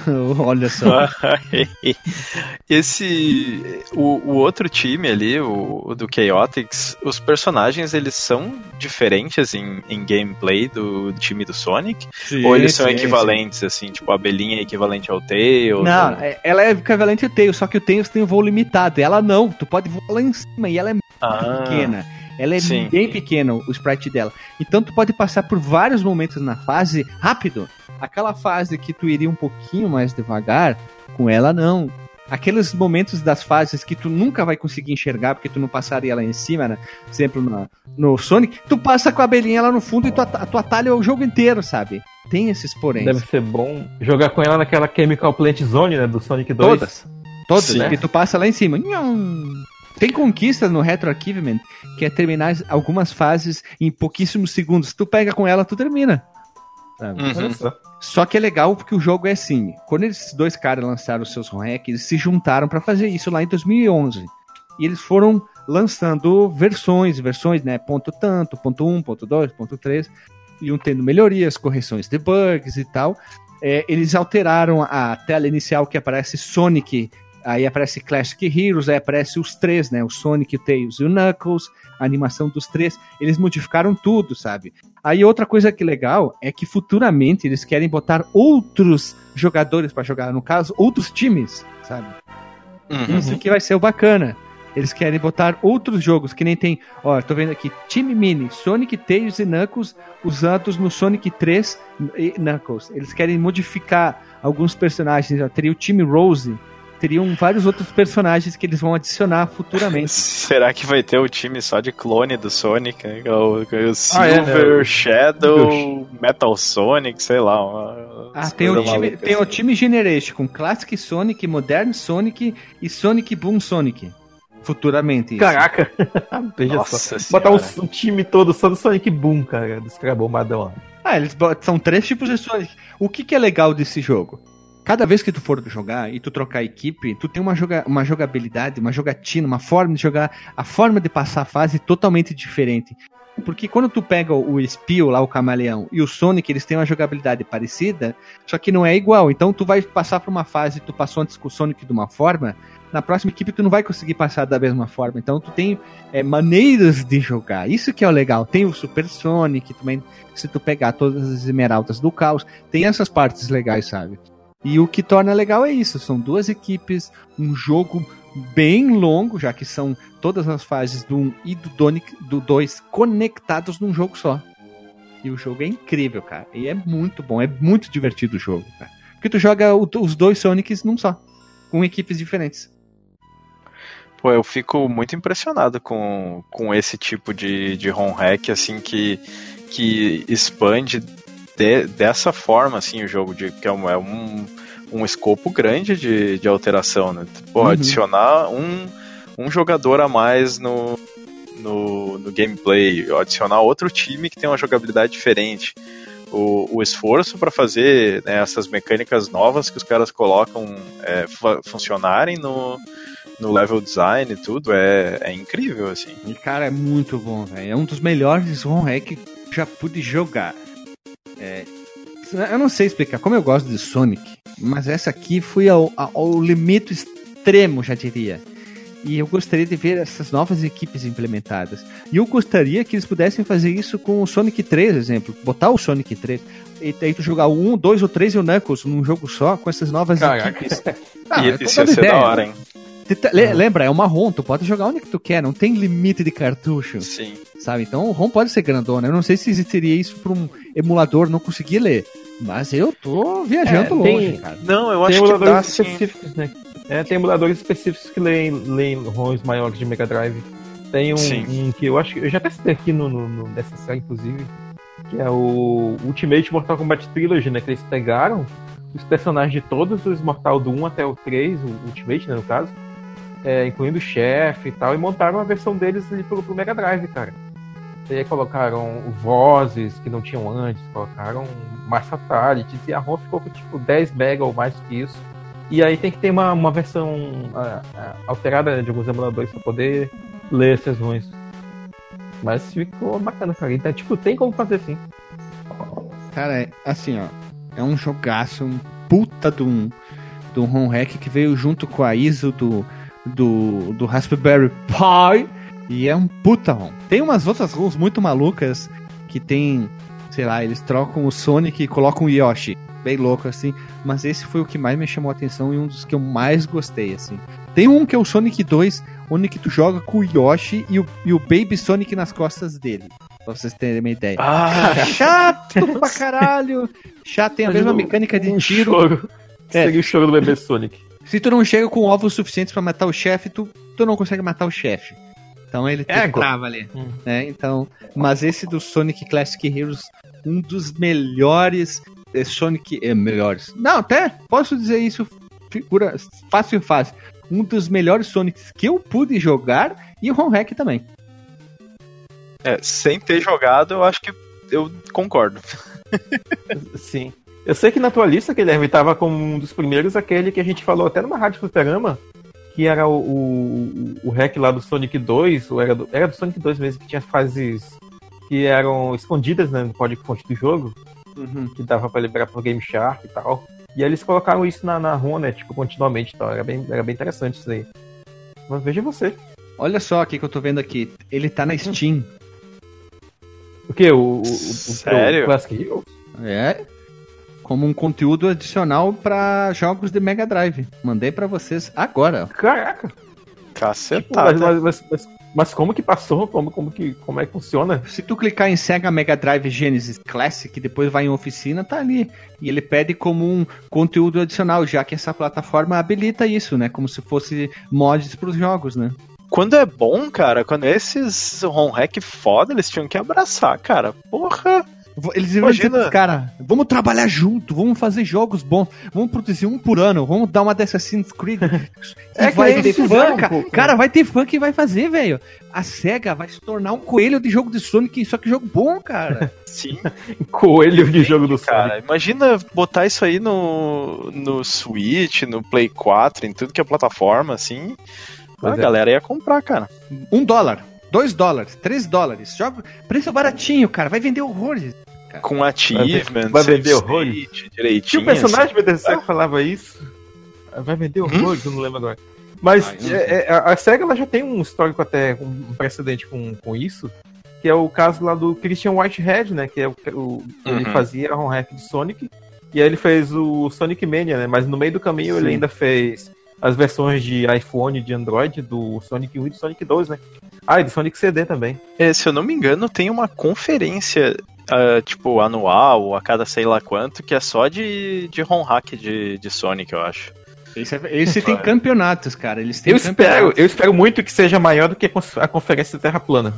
<laughs> Olha só. <laughs> Esse. O, o outro time ali, o, o do Chaotix, os personagens eles são diferentes em, em gameplay do time do Sonic? ou eles são sim, equivalentes, assim, tipo a abelhinha é equivalente ao Tails? Não, ou- é- ela é equivalente ao Tails, só que o Tails tem um voo limitado. Ela não, tu pode voar lá em cima e ela é muito Ah, pequena. Ela é sim. bem pequena, o sprite dela. Então tu pode passar por vários momentos na fase rápido. Aquela fase que tu iria um pouquinho mais devagar, com ela não. Aqueles momentos das fases que tu nunca vai conseguir enxergar porque tu não passaria lá em cima, né? Por exemplo, na- no Sonic, tu passa com a abelhinha lá no fundo e tu, ata- tu atalha o jogo inteiro, sabe? Tem esses porém. Deve ser bom jogar com ela naquela Chemical Plant Zone, né? Do Sonic 2. Todas. Todas, Sim. né? Que tu passa lá em cima. Nham. Tem conquistas no Retro Archivement, que é terminar algumas fases em pouquíssimos segundos. Tu pega com ela, tu termina. Sabe? Uhum. Só. Que é legal porque o jogo é assim. Quando esses dois caras lançaram os seus ROM-hack, eles se juntaram pra fazer isso lá em 2011. E eles foram lançando versões, versões, né? Ponto tanto, ponto 1, ponto 2, ponto 3. Iam tendo melhorias, correções de bugs e tal. É, eles alteraram a tela inicial que aparece Sonic, aí aparece Classic Heroes, aí aparece os três, né? O Sonic, o Tails e o Knuckles, a animação dos três. Eles modificaram tudo, sabe? Aí outra coisa que legal é que futuramente eles querem botar outros jogadores pra jogar, no caso, outros times, sabe? Uhum. Isso que vai ser o bacana. Eles querem botar outros jogos que nem tem. Ó, tô vendo aqui Time Mini, Sonic, Tails e Knuckles usados no Sonic 3 e Knuckles. Eles querem modificar alguns personagens. Ó, teria o time Rose, teriam vários outros personagens que eles vão adicionar futuramente. <laughs> Será que vai ter o time só de clone do Sonic? né? O, o Ah, é, né? Silver, Shadow, Metal Sonic, sei lá. uma- Ah, tem o, time, maluca, tem o assim. time Generation com Classic Sonic, Modern Sonic e Sonic Boom Sonic. Futuramente. isso. Caraca! Veja Nossa só. Botar um, um time todo só do Sonic Boom, cara. Dos caras bombadão lá. Ah, eles são três tipos de Sonic. O que, que é legal desse jogo? Cada vez que tu for jogar e tu trocar equipe, tu tem uma, joga uma jogabilidade, uma jogatina, uma forma de jogar, a forma de passar a fase totalmente diferente. Porque quando tu pega o Espio lá, o camaleão, e o Sonic, eles têm uma jogabilidade parecida, só que não é igual. Então tu vai passar por uma fase, tu passou antes com o Sonic de uma forma, na próxima equipe tu não vai conseguir passar da mesma forma. Então tu tem é, maneiras de jogar. Isso que é o legal. Tem o Super Sonic também, se tu pegar todas as esmeraldas do caos, tem essas partes legais, sabe? E o que torna legal é isso, são duas equipes, um jogo bem longo, já que são todas as fases do 1 e do Donic- do 2 conectados num jogo só. E o jogo é incrível, cara. E é muito bom, é muito divertido o jogo, cara. Porque tu joga o- os dois Sonics num só, com equipes diferentes. Pô, eu fico muito impressionado com, com esse tipo de, de hack, assim, que, que expande de- dessa forma, assim, o jogo, de, que é um, é um, um escopo grande de, de alteração, né? Pô, Uhum. adicionar um, um jogador a mais no, no, no gameplay, adicionar outro time que tem uma jogabilidade diferente. O, o esforço para fazer né, essas mecânicas novas que os caras colocam é, funcionarem no, no level design e tudo é, é incrível, assim. E, cara, é muito bom, velho. É um dos melhores ROM hack que já pude jogar. Eu não sei explicar como eu gosto de Sonic, mas essa aqui foi ao, ao limite extremo, já diria. E eu gostaria de ver essas novas equipes implementadas. E eu gostaria que eles pudessem fazer isso com o Sonic 3, exemplo. Botar o Sonic 3. E aí tu jogar o 1, 2 ou 3 e o Knuckles num jogo só, com essas novas Caraca. equipes. e <laughs> Ah, tô isso ia ser ideia. da hora, hein? Le- Lembra, é uma ROM, tu pode jogar onde que tu quer, não tem limite de cartucho Sim. Sabe? Então o ROM pode ser grandona. Eu não sei se existiria isso para um emulador não conseguir ler. Mas eu tô viajando É, longe, tem- cara. Não, eu Tem acho que dá, sim. específicos, né? É, tem emuladores específicos que leem, leem ROMs maiores de Mega Drive. Tem um, um que eu acho que eu já testei aqui no, no, no nessa série, inclusive, que é o Ultimate Mortal Kombat Trilogy, né? Que eles pegaram os personagens de todos os Mortal do 1 até o 3, o Ultimate, né, no caso, é, incluindo o chefe e tal, e montaram uma versão deles ali pro, pro Mega Drive, cara. E aí colocaram vozes que não tinham antes, colocaram mais fatalities, e a ROM ficou com tipo 10 mega ou mais que isso. E aí tem que ter uma, uma versão uh, uh, alterada né, de alguns emuladores para poder ler essas ruins. Mas ficou bacana, cara. Então, tipo, tem como fazer sim. Cara, assim, ó. É um jogaço, um puta de um, de um ROM hack que veio junto com a ISO do, do, do Raspberry Pi. E é um puta ROM. Tem umas outras ROMs muito malucas que tem, sei lá, eles trocam o Sonic e colocam o Yoshi. Bem louco, assim. Mas esse foi o que mais me chamou a atenção e um dos que eu mais gostei, assim. Tem um que é o Sonic 2, onde que tu joga com o Yoshi e o, e o Baby Sonic nas costas dele. Pra vocês terem uma ideia. Ah, Chato pra caralho. Chato, tem a mesma mecânica de um tiro. Choro. É. Seria o choro do bebê Sonic. Se tu não chega com ovos suficientes pra matar o chefe, tu, tu não consegue matar o chefe. Então ele te É, trava ali. Hum. Né? Então, mas esse do Sonic Classic Heroes, um dos melhores eh, Sonic. É, melhores. Não, até posso dizer isso figura fácil fácil. Um dos melhores Sonics que eu pude jogar e o Ron Hack também. é, sem ter jogado, eu acho que eu concordo. Sim. Eu sei que na tua lista, Guilherme, tava como um dos primeiros aquele que a gente falou até numa rádio fliperama, que era o, o, o hack lá do Sonic 2, ou era do, era do Sonic 2 mesmo, que tinha fases que eram escondidas né, no código-fonte do jogo, que dava pra liberar pro Game Shark e tal. E aí eles colocaram isso na, na ROM, né, tipo, continuamente e tal. Era bem, era bem interessante isso aí. Mas veja você. Olha só o que, que eu tô vendo aqui. Ele tá na Steam. O que? O, o, o, Sério? o Classic Heroes? É. Como um conteúdo adicional pra jogos de Mega Drive. Mandei pra vocês agora. Caraca! Tipo, Cacetada. mas, mas, mas, mas como que passou? Como, como, que, como é que funciona? Se tu clicar em Sega Mega Drive Genesis Classic, depois vai em oficina, tá ali. E ele pede como um conteúdo adicional, já que essa plataforma habilita isso, né? Como se fosse mods pros jogos, né? Quando é bom, cara, quando esses ROM hack foda, eles tinham que abraçar, cara. Porra! Eles iam dizer Imagina. pros caras, vamos trabalhar junto, vamos fazer jogos bons, vamos produzir um por ano, vamos dar uma dessa Assassin's Creed. <laughs> É que vai ter fã, fizeram, cara. Cara, vai ter fã que vai fazer, velho. A SEGA vai se tornar um coelho de jogo de Sonic, só que jogo bom, cara. <laughs> Sim, Coelho de jogo do Sonic. cara. Imagina botar isso aí no, no Switch, no Play 4, em tudo que é plataforma, assim. Pois a é. galera ia comprar, cara. Um dólar, dois dólares, três dólares. Jogo, preço baratinho, cara. Vai vender horrores. Com achievements, vai vender horrores? state, direitinho. Tinha um personagem, do céu, que falava isso. Vai vender horrores, eu não lembro agora. Mas Ah, é, é, a a SEGA ela já tem um histórico até, um precedente com, com isso, que é o caso lá do Christian Whitehead, né? Que é o, o ele Uhum. fazia ROM hack de Sonic, e aí ele fez o Sonic Mania, né? Mas no meio do caminho Sim. ele ainda fez as versões de iPhone de Android do Sonic 1 e do Sonic 2, né? Ah, e do Sonic CD também. É, se eu não me engano, tem uma conferência, ah, tipo, anual, ou a cada sei lá quanto, que é só de, de ROM hack de, de Sonic, eu acho. Esse, é- esse tem campeonatos, cara. Eles têm Eu espero, eu espero muito que seja maior do que a conferência Terra Plana.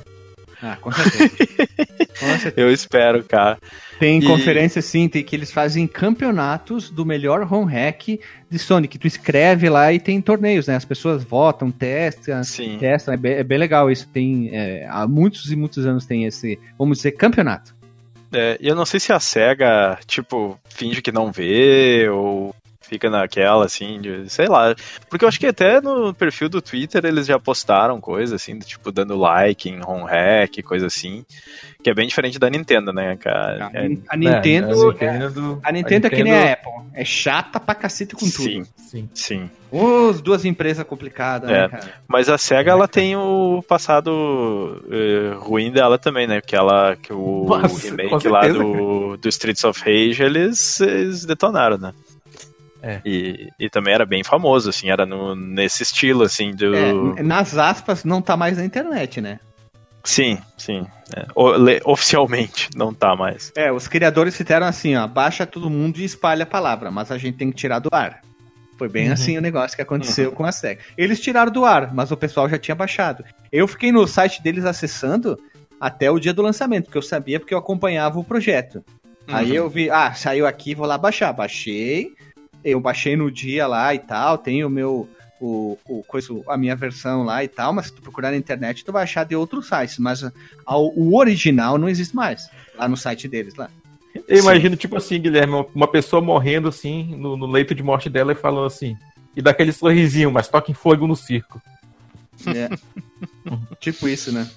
Ah, com certeza. <laughs> Com certeza. Eu espero, cara. Tem E- conferência sim, tem que eles fazem campeonatos do melhor home hack de Sonic. Tu escreve lá e tem torneios, né? As pessoas votam, testam, Sim. testam. É bem, é bem legal isso. Tem é, há muitos e muitos anos tem esse, vamos dizer, campeonato. É, eu não sei se a SEGA, tipo, finge que não vê, ou fica naquela, assim, de, sei lá. Porque eu acho que até no perfil do Twitter eles já postaram coisa, assim, do tipo, dando like em home hack, coisa assim. Que é bem diferente da Nintendo, né, cara? É, a Nintendo, a Nintendo, a Nintendo é que nem a Apple. É chata pra cacete com tudo. sim, Sim. sim. Os duas empresas complicadas, É. né, cara? Mas a SEGA, ela tem o passado eh, ruim dela também, né? Que ela, que o Nossa, remake lá do, do Streets of Rage, eles, eles detonaram, né? É. E, e também era bem famoso, assim, era no, nesse estilo, assim, do... É, nas aspas, não tá mais na internet, né? Sim, sim. É. O- le- oficialmente não tá mais. É, os criadores fizeram assim, ó, baixa todo mundo e espalha a palavra, mas a gente tem que tirar do ar. Foi bem Uhum. assim o negócio que aconteceu com a SEGA. Eles tiraram do ar, mas o pessoal já tinha baixado. Eu fiquei no site deles acessando até o dia do lançamento, porque eu sabia porque eu acompanhava o projeto. Aí Uhum. eu vi, ah, saiu aqui, vou lá baixar. Baixei, eu baixei no dia lá e tal, tenho o meu o, o coisa, a minha versão lá e tal, mas se tu procurar na internet, tu vai achar de outros sites. Mas a- o original não existe mais. Lá no site deles lá. Eu imagino, tipo assim, Guilherme, uma- pessoa morrendo assim, no, no leito de morte dela e falando assim. E daquele sorrisinho, mas toca em fogo no circo. É. <laughs> tipo isso, né?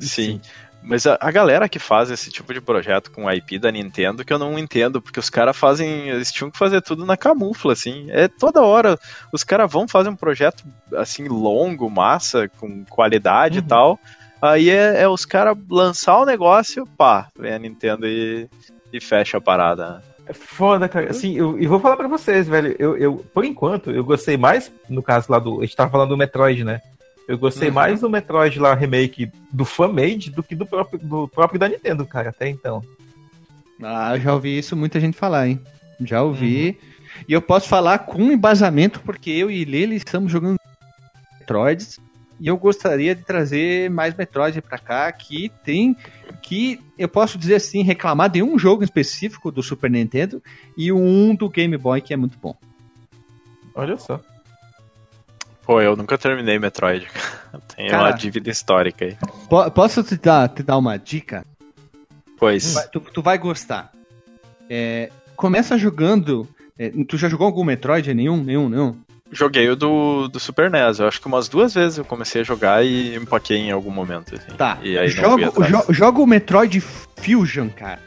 Sim. Mas a, a galera que faz esse tipo de projeto com IP da Nintendo, que eu não entendo, porque os caras fazem. Eles tinham que fazer tudo na camufla, assim. É toda hora. Os caras vão fazer um projeto assim, longo, massa, com qualidade e tal. Aí é, é os caras lançar o negócio, pá, vem a Nintendo e, e fecha a parada. né? É foda, cara. Assim, eu, e vou falar pra vocês, velho. Eu, eu, por enquanto, eu gostei mais, no caso lá do. A gente tava falando do Metroid, né? Eu gostei Uhum. mais do Metroid lá, remake do fan-made, do que do próprio, do próprio da Nintendo, cara, até então. Ah, já ouvi isso muita gente falar, hein? Já ouvi. E eu posso falar com embasamento, porque eu e Lili estamos jogando Metroids. E eu gostaria de trazer mais Metroid pra cá, que tem. Que eu posso dizer assim, reclamar de um jogo específico do Super Nintendo e um do Game Boy, que é muito bom. Olha só. Pô, eu nunca terminei Metroid. <laughs> Tem Cara. uma dívida histórica aí. Po- posso te dar, te dar uma dica? Pois. Vai- tu, tu vai gostar. É, começa jogando. é, tu já jogou algum Metroid? Nenhum? Nenhum? Nenhum? Joguei o do, do Super NES. Eu acho que umas duas vezes eu comecei a jogar e empaquei em algum momento. Assim. Tá. E aí joga, jo- joga o Metroid Fusion, cara.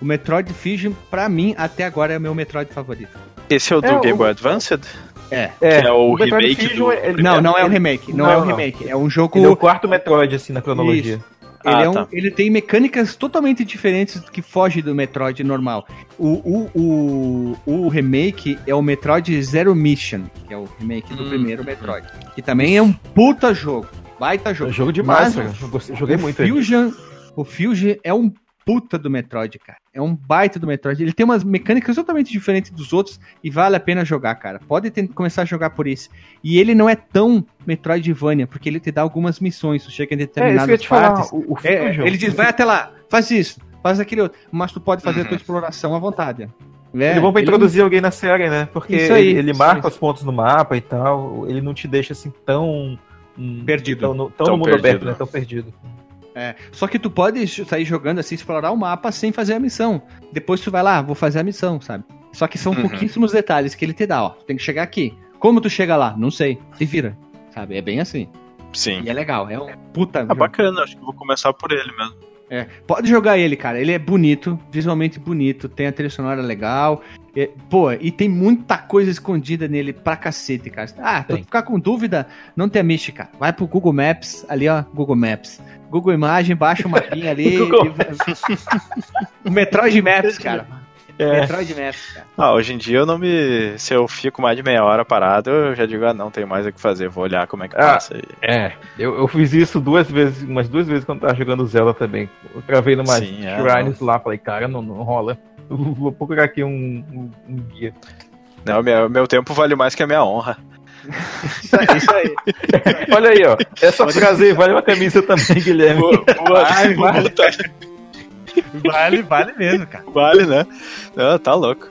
O Metroid Fusion, pra mim, até agora é o meu Metroid favorito. Esse é o do É, Game o- Boy Advanced? É. É, é o Metroid remake Fusion, do ele- primeiro. Não, não é o ele- remake. Não, não, é o não. remake. É um jogo. Ele é o quarto Metroid, assim, na cronologia. Isso. Ele, Ah, é um- tá. ele tem mecânicas totalmente diferentes do que foge do Metroid normal. O, o, o, o remake é o Metroid Zero Mission, que é o remake do Hum. primeiro Metroid. Que também é um puta jogo. Baita É jogo. um jogo demais, Mas. Eu joguei o muito ele. Fusion, o Fusion é um puta do Metroid, cara. É um baita do Metroid. Ele tem umas mecânicas totalmente diferentes dos outros e vale a pena jogar, cara. Pode ter- começar a jogar por isso. E ele não é tão Metroidvania, porque ele te dá algumas missões. Tu chega em É, isso determinadas que eu ia te falar. partes. O, o É, ele diz, vai até lá, faz isso, faz aquele outro. Mas tu pode fazer a tua exploração à vontade. É, Eles vão pra ele- introduzir alguém na série, né? Porque Isso aí, ele, ele isso marca os pontos no mapa e tal. Ele não te deixa assim tão. hum, Perdido. Tão, no- tão Tão no mundo perdido, aberto, né? Tão perdido. É, Só que tu pode sair jogando assim, explorar o mapa sem fazer a missão. Depois tu vai lá, vou fazer a missão, sabe? Só que são Uhum. pouquíssimos detalhes que ele te dá, ó. Tu tem que chegar aqui. Como tu chega lá? Não sei. Se vira. Sabe? É bem assim. Sim. E é legal. É um puta. Jogo. bacana, acho que vou começar por ele mesmo. É, pode jogar ele, cara. Ele é bonito, visualmente bonito, tem a trilha sonora legal. É, pô, e tem muita coisa escondida nele pra cacete, cara. Ah, tu Tem. ficar com dúvida, não tem mística. Vai pro Google Maps, ali ó, Google Maps. Google Imagem, baixa o mapinha ali. <laughs> Google e o <laughs> Metroid Maps, cara. É. Metroid Maps, cara. Ah, hoje em dia eu não me. Se eu fico mais de meia hora parado, eu já digo, ah, não, tem mais o que fazer, vou olhar como é que Ah. passa. aí. É, eu, eu fiz isso duas vezes, umas duas vezes quando tava jogando Zelda também. Eu travei numa Sim, é, shrines lá, falei, cara, não, não rola. <laughs> Vou procurar aqui um, um, um guia. Não, meu, meu tempo vale mais que a minha honra. Isso aí, isso aí. <laughs> Olha aí, ó. Essa frase aí vale uma camisa também, Guilherme. Vale, vale. Vale, vale mesmo, cara. Vale, né? Não, tá louco.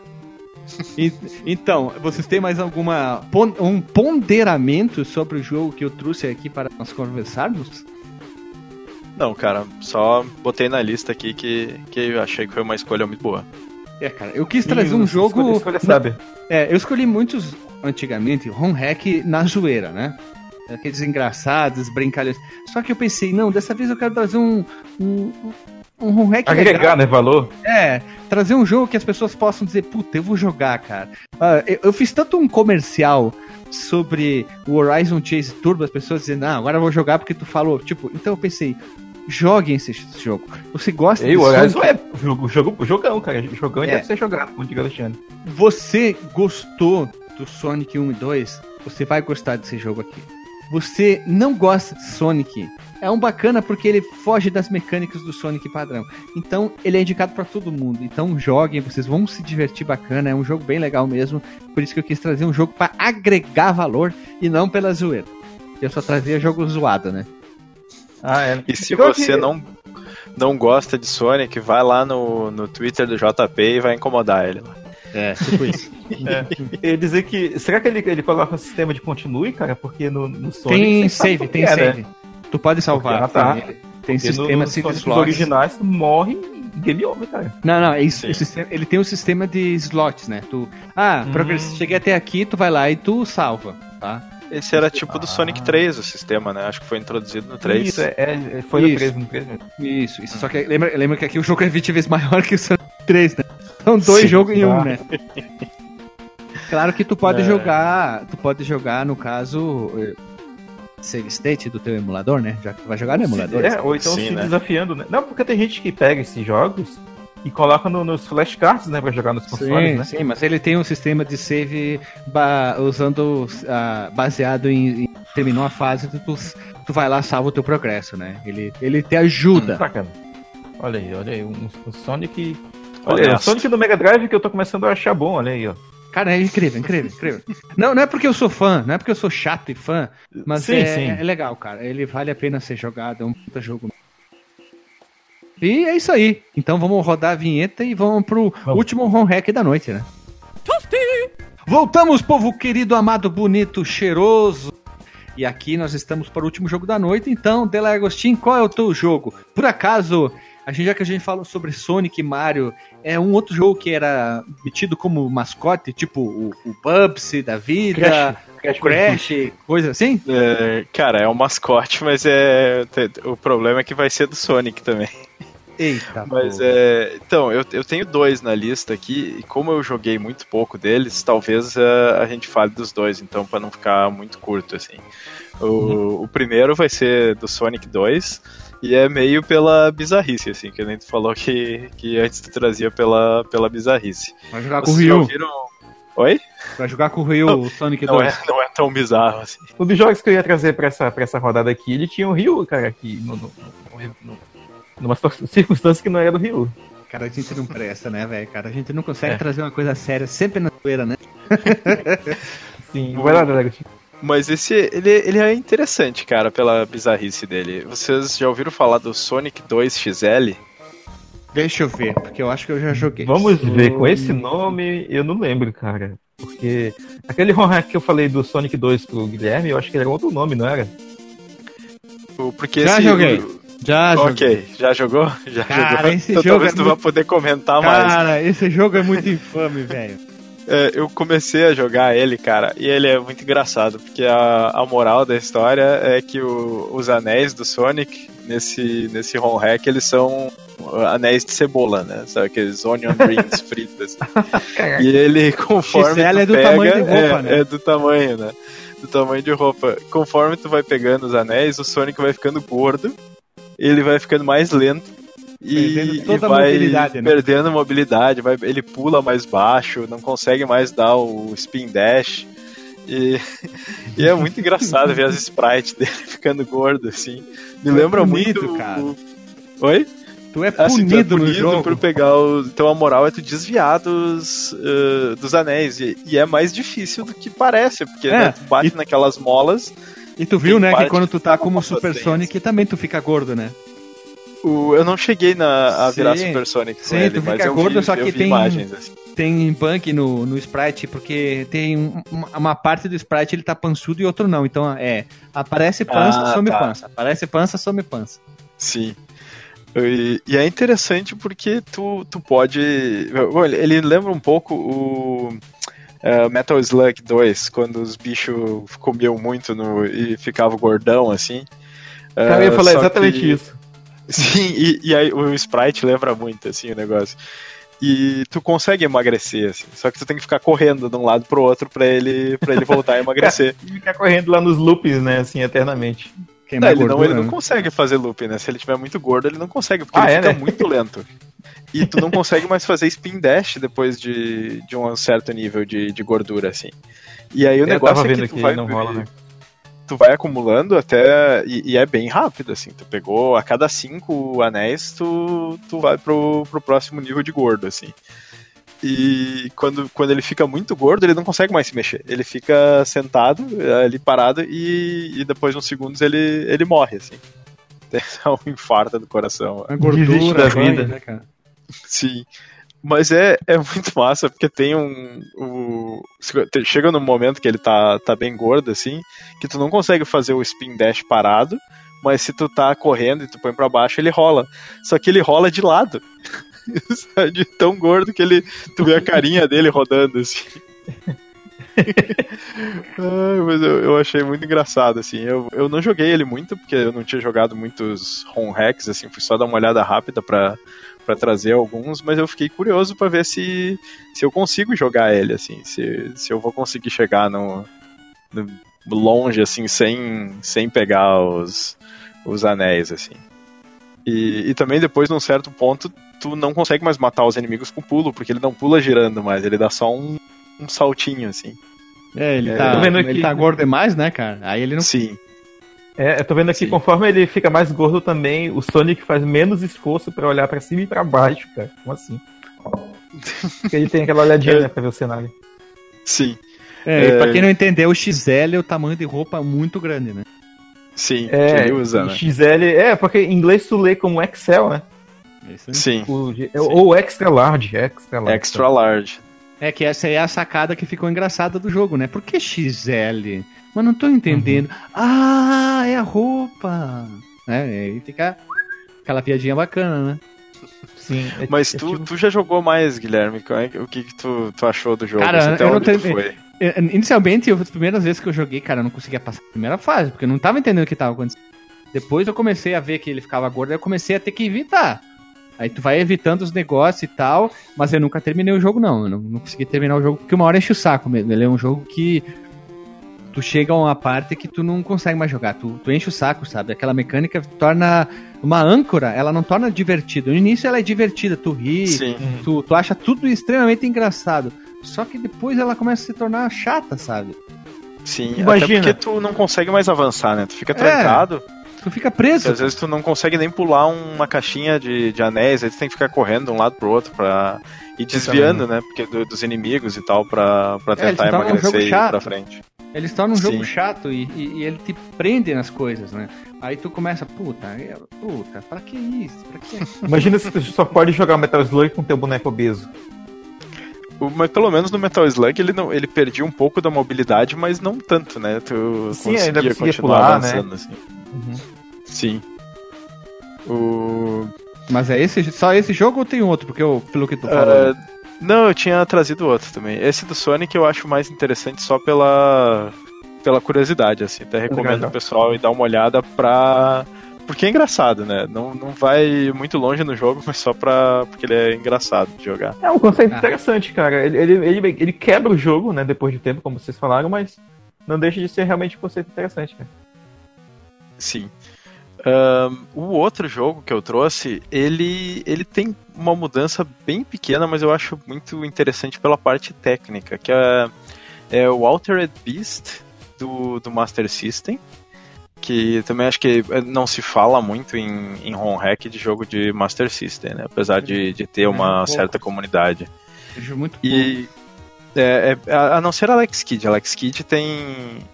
E- Então, vocês têm mais alguma um ponderamento sobre o jogo que eu trouxe aqui para nós conversarmos? Não, cara, só botei na lista aqui que, que eu achei que foi uma escolha muito boa. É, cara, eu quis trazer um jogo. Escolha, escolha sabe. É, eu escolhi muitos antigamente home hack na zoeira, né? Aqueles engraçados, brincalhões. Só que eu pensei, não, dessa vez eu quero trazer um um, um home hack legal. Agregar, né, valor. É, trazer um jogo que as pessoas possam dizer, puta, eu vou jogar, cara. Ah, eu, eu fiz tanto um comercial sobre o Horizon Chase Turbo, as pessoas dizendo, ah, agora eu vou jogar porque tu falou. Tipo, então eu pensei, joguem esse jogo. Você gosta E o Sonic? É jogo, jogo, jogão, cara. Jogão É. deve ser jogado, como diga Alexandre. Você gostou do Sonic 1 e 2? Você vai gostar desse jogo aqui. Você não gosta de Sonic? É um bacana porque ele foge das mecânicas do Sonic padrão. Então, ele é indicado pra todo mundo. Então, joguem, vocês vão se divertir bacana. É um jogo bem legal mesmo. Por isso que eu quis trazer um jogo pra agregar valor e não pela zoeira. Eu só trazia jogo zoado, né? Ah, é. E se Igual você que- não, não gosta de Sonic, vai lá no, no Twitter do JP e vai incomodar ele. É, tipo isso. Eu ia dizer que. Será que ele, ele coloca um sistema de continue, cara? Porque no, no Sonic. tem save, tem é, né? save. Tu pode salvar. Ah, tá. Tem, tem Porque no- sistema save Sonics slots. originais, tu morre e game over, cara. Não, não, é isso. Sim. o sistema- ele tem um sistema de slots, né? Tu, ah, Hum. progress- cheguei até aqui, tu vai lá e tu salva, tá? Esse era tipo do Ah. Sonic 3 o sistema, né? Acho que foi introduzido no 3. Isso, é, é- foi no Isso. 3, no 3 mesmo. Isso, isso. Só que lembra, lembra que aqui o jogo é 20 vezes <laughs> maior que o Sonic 3, né? São dois Sim, jogos em um, tá. né? Claro que tu pode É. jogar, tu pode jogar, no caso, eh, save state do teu emulador, né? Já que tu vai jogar no emulador. É, ou então Sim, se né? desafiando, né? Não, porque tem gente que pega esses jogos e coloca no- nos flashcards, né? Pra jogar nos consoles, Sim, né? sim, mas ele tem um sistema de save ba- usando ah, baseado em, em terminou a fase, tu, tu, vai lá salva o teu progresso, né? Ele, ele te ajuda. Bacana. Olha aí, olha aí, um, um Sonic. Olha aí, o. Sonic do Mega Drive que eu tô começando a achar bom, olha aí, ó. Cara, é incrível, incrível, incrível. Não, não é porque eu sou fã, não é porque eu sou chato e fã, mas Sim, é, sim. é legal, cara. Ele vale a pena ser jogado, é um puta jogo. E é isso aí. Então vamos rodar a vinheta e vamos pro Vamos. último home hack da noite, né? Voltamos, povo querido, amado, bonito, cheiroso. E aqui nós estamos para o último jogo da noite. Então, Dela Agostinho, qual é o teu jogo? Por acaso, a gente, já que a gente falou sobre Sonic e Mario, é um outro jogo que era tido como mascote, tipo o, o Bubsy da vida, Crash, o Crash, coisa assim? É, cara, é um mascote, mas é. O problema é que vai ser do Sonic também. Eita, Mas é. Então, eu, eu tenho dois na lista aqui, e como eu joguei muito pouco deles, talvez é, a gente fale dos dois, então, pra não ficar muito curto, assim. O, o primeiro vai ser do Sonic 2, e é meio pela bizarrice, assim, que nem tu falou que, que antes tu trazia pela, pela bizarrice. Vai jogar com o ouviram- Oi? Vai jogar com o Ryu, o Sonic Não 2. é, não é tão bizarro assim. Um dos jogos que eu ia trazer pra essa, pra essa rodada aqui, ele tinha o Ryu, cara, aqui, no, no, no, no- numa <laughs> circunstância que não era do Ryu. Cara, a gente não presta, né, velho? Cara, a gente não consegue É. trazer uma coisa séria sempre na zoeira, né? <laughs> Sim, vai lá, Delegatinho. Mas esse, ele, ele é interessante, cara, pela bizarrice dele. Vocês já ouviram falar do Sonic 2 XL? Deixa eu ver, porque eu acho que eu já joguei. Vamos ver, com esse nome eu não lembro, cara. Porque aquele home <laughs> hack que eu falei do Sonic 2 pro Guilherme, eu acho que era outro nome, não era? Porque Já esse, joguei. Já joguei. Ok, já jogou? <laughs> Já Cara, jogou. esse então jogo talvez é tu muito- vá poder comentar mais. Cara, esse jogo é muito infame, velho. <laughs> É, eu comecei a jogar ele, cara, e ele é muito engraçado, porque a, a moral da história é que o- os anéis do Sonic, nesse, nesse home hack, eles são anéis de cebola, né? Sabe aqueles onion <laughs> rings fritas. e ele, conforme XL é do pega, tamanho de roupa, é, né? é do tamanho, né? Do tamanho de roupa. Conforme tu vai pegando os anéis, o Sonic vai ficando gordo, ele vai ficando mais lento. E, Perdendo e vai mobilidade, né? perdendo mobilidade, vai, ele pula mais baixo, não consegue mais dar o spin dash. E, <laughs> e é muito engraçado ver as sprites <laughs> dele ficando gordo, assim. Me Tu é lembra punido, muito. cara. Oi? Tu é Assim, tu é punido no jogo. por pegar os. Então a moral é tu desviar dos, eh, dos anéis. E, e é mais difícil do que parece, porque É, né, tu bate e- naquelas molas. E tu viu, tem né, que quando tu tá como Super Sonic, também tu fica gordo, né? O, eu não cheguei na, a virar Sim. Super Sonic com Sim, ele, tu mas fica eu gordo, vi, só que tem- imagens. Assim. Tem bug no, no sprite, porque tem um- uma, uma parte do sprite ele tá pançudo e outro não. Então é, aparece pança, Ah, some tá. pança. Aparece pança, some pança. Sim. E, e é interessante porque tu, tu pode. Ele lembra um pouco o eh, Metal Slug 2, quando os bichos comiam muito no, e ficavam gordão assim. Cara, eu ia Eh, falar exatamente que- isso. <laughs> Sim, e, e aí o sprite lembra muito assim o negócio. E tu consegue emagrecer, assim, só que tu tem que ficar correndo de um lado pro outro pra ele, pra ele voltar a <laughs> emagrecer. E ficar correndo lá nos loops, né, assim, eternamente. Não, Queimar ele, não, gordura, ele não né? consegue fazer loop, né? Se ele tiver muito gordo, ele não consegue, porque Ah, ele é, fica né? muito lento. E tu não consegue mais fazer spin dash depois de, de um certo nível de, de gordura, assim. E aí o Eu negócio tava é que tu aqui, vai, não rola, né? tu vai acumulando até. E, e é bem rápido, assim. Tu pegou a cada cinco anéis, tu, tu vai pro, pro próximo nível de gordo, assim. E quando, quando ele fica muito gordo, ele não consegue mais se mexer. Ele fica sentado, ali parado, e, e depois de uns segundos ele, ele morre, assim. <laughs> Tem um infarto do coração. A gordura, da banho, vida. né, cara? Sim. Mas é, é muito massa, porque tem um. O, chega num momento que ele tá, tá bem gordo, assim, que tu não consegue fazer o spin dash parado, mas se tu tá correndo e tu põe pra baixo, ele rola. Só que ele rola de lado. <laughs> de tão gordo que ele. Tu vê a carinha dele rodando, assim. <laughs> Ai, mas eu, eu, achei muito engraçado, assim. Eu, eu não joguei ele muito, porque eu não tinha jogado muitos home hacks, assim, fui só dar uma olhada rápida pra, pra trazer alguns, mas eu fiquei curioso para ver se, se eu consigo jogar ele, assim, se, se eu vou conseguir chegar no, no longe, assim, sem, sem pegar os, os anéis, assim. E, e também depois, num certo ponto, tu não consegue mais matar os inimigos com pulo, porque ele não pula girando mais, ele dá só um, um saltinho, assim. É, ele, é, tá, ele aqui... tá gordo demais, né, cara? Aí ele não. Sim. É, eu tô vendo aqui, Sim. conforme ele fica mais gordo também, o Sonic faz menos esforço para olhar para cima e para baixo, cara. Como assim? Porque ele tem aquela olhadinha, <laughs> é. né, pra ver o cenário. Sim. É, é... pra quem não entendeu, o XL é o tamanho de roupa muito grande, né? Sim, é, ele usa, né? XL, é, porque em inglês tu lê como Excel, né? Sim. O, ou extra large, extra large. Extra large. É que essa é a sacada que ficou engraçada do jogo, né? Por que XL? Mas não tô entendendo. Uhum. Ah, é a roupa! É, aí fica aquela piadinha bacana, né? Sim. É, <laughs> Mas é, tu, tipo... tu já jogou mais, Guilherme? É o que, que tu, tu achou do jogo? Cara, Até eu não tenho... foi? Inicialmente, as primeiras vezes que eu joguei, cara, eu não conseguia passar a primeira fase, porque eu não tava entendendo o que tava acontecendo. Depois eu comecei a ver que ele ficava gordo, eu comecei a ter que evitar. Aí tu vai evitando os negócios e tal, mas eu nunca terminei o jogo, não. Eu não, não consegui terminar o jogo, porque uma hora enche o saco mesmo. Ele é um jogo que tu chega a uma parte que tu não consegue mais jogar. Tu, tu enche o saco, sabe? Aquela mecânica torna uma âncora, ela não torna divertido. No início ela é divertida, tu ri, tu, tu acha tudo extremamente engraçado. Só que depois ela começa a se tornar chata, sabe? Sim, Imagina. até porque tu não consegue mais avançar, né? Tu fica trancado. É. Tu fica preso. Porque às vezes tu não consegue nem pular uma caixinha de, de anéis, aí tu tem que ficar correndo de um lado pro outro pra ir desviando, né? Porque do, dos inimigos e tal, pra, pra é, tentar é, emagrecer e ir pra frente. Eles tornam um Sim. jogo chato e, e, e, ele te prende nas coisas, né? Aí tu começa, puta, é, puta, pra que isso? Pra que... Imagina se tu só pode jogar Metal Slug com teu boneco obeso. O, mas pelo menos no Metal Slug ele, não, ele perdia um pouco da mobilidade, mas não tanto, né? Tu Sim, conseguia ainda conseguia continuar pular, né? avançando, né? assim. Uhum. Sim. O... Mas é esse, só esse jogo ou tem outro? Porque eu, pelo que tu falou. Uh, não, eu tinha trazido outro também. Esse do Sonic eu acho mais interessante só pela, pela curiosidade, assim. Até recomendo o pessoal ir dar uma olhada pra. Porque é engraçado, né? Não, não vai muito longe no jogo, <laughs> mas só pra. Porque ele é engraçado de jogar. É um conceito ah. interessante, cara. Ele, ele, ele, ele quebra o jogo, né? Depois de tempo, como vocês falaram, mas não deixa de ser realmente um conceito interessante, cara. Sim. Um, o outro jogo que eu trouxe, ele, ele tem uma mudança bem pequena, mas eu acho muito interessante pela parte técnica, que é, é o Altered Beast do, do Master System, que também acho que não se fala muito em, em home hack de jogo de Master System, né? apesar de, de ter uma é, certa comunidade. Muito e, é, é, a não ser Alex Kidd. Alex Kidd tem.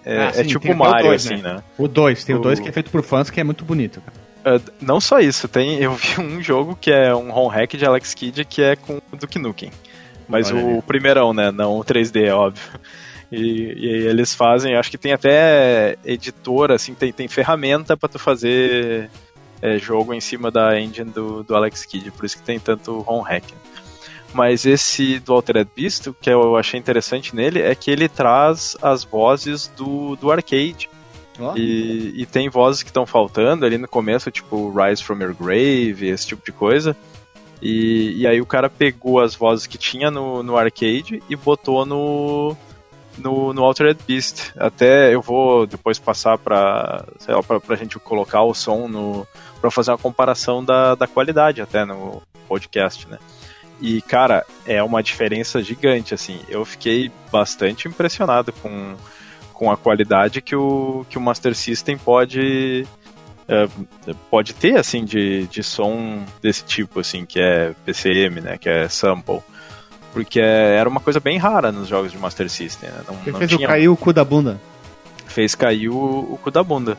É, ah, é sim, é tipo o Mario, dois, assim, né? né? O 2, tem o 2 que é feito por fãs que é muito bonito, cara. Uh, não só isso, tem, <laughs> eu vi um jogo que é um home hack de Alex Kidd que é com o Duke Nukem. Mas Olha o aí. primeirão, né? Não o 3D, óbvio. E, e eles fazem, acho que tem até editora, assim, tem, tem ferramenta para tu fazer é, jogo em cima da engine do, do Alex Kidd, por isso que tem tanto home hack. Mas esse do Altered Beast, o que eu achei interessante nele é que ele traz as vozes do, do arcade. Oh. E, e, tem vozes que estão faltando ali no começo, tipo Rise from Your Grave, esse tipo de coisa. E, e aí o cara pegou as vozes que tinha no, no arcade e botou no, no, no Altered Beast. Até eu vou depois passar para sei lá, pra, pra gente colocar o som no para fazer uma comparação da, da qualidade até no podcast, né? E, cara, é uma diferença gigante, assim. Eu fiquei bastante impressionado com, com a qualidade que o, que o Master System pode, é, pode ter, assim, de, de som desse tipo, assim, que é PCM, né, que é sample. Porque era uma coisa bem rara nos jogos de Master System, né? Não, não fez tinha... cair o cu da bunda. Fez cair o, o cu da bunda.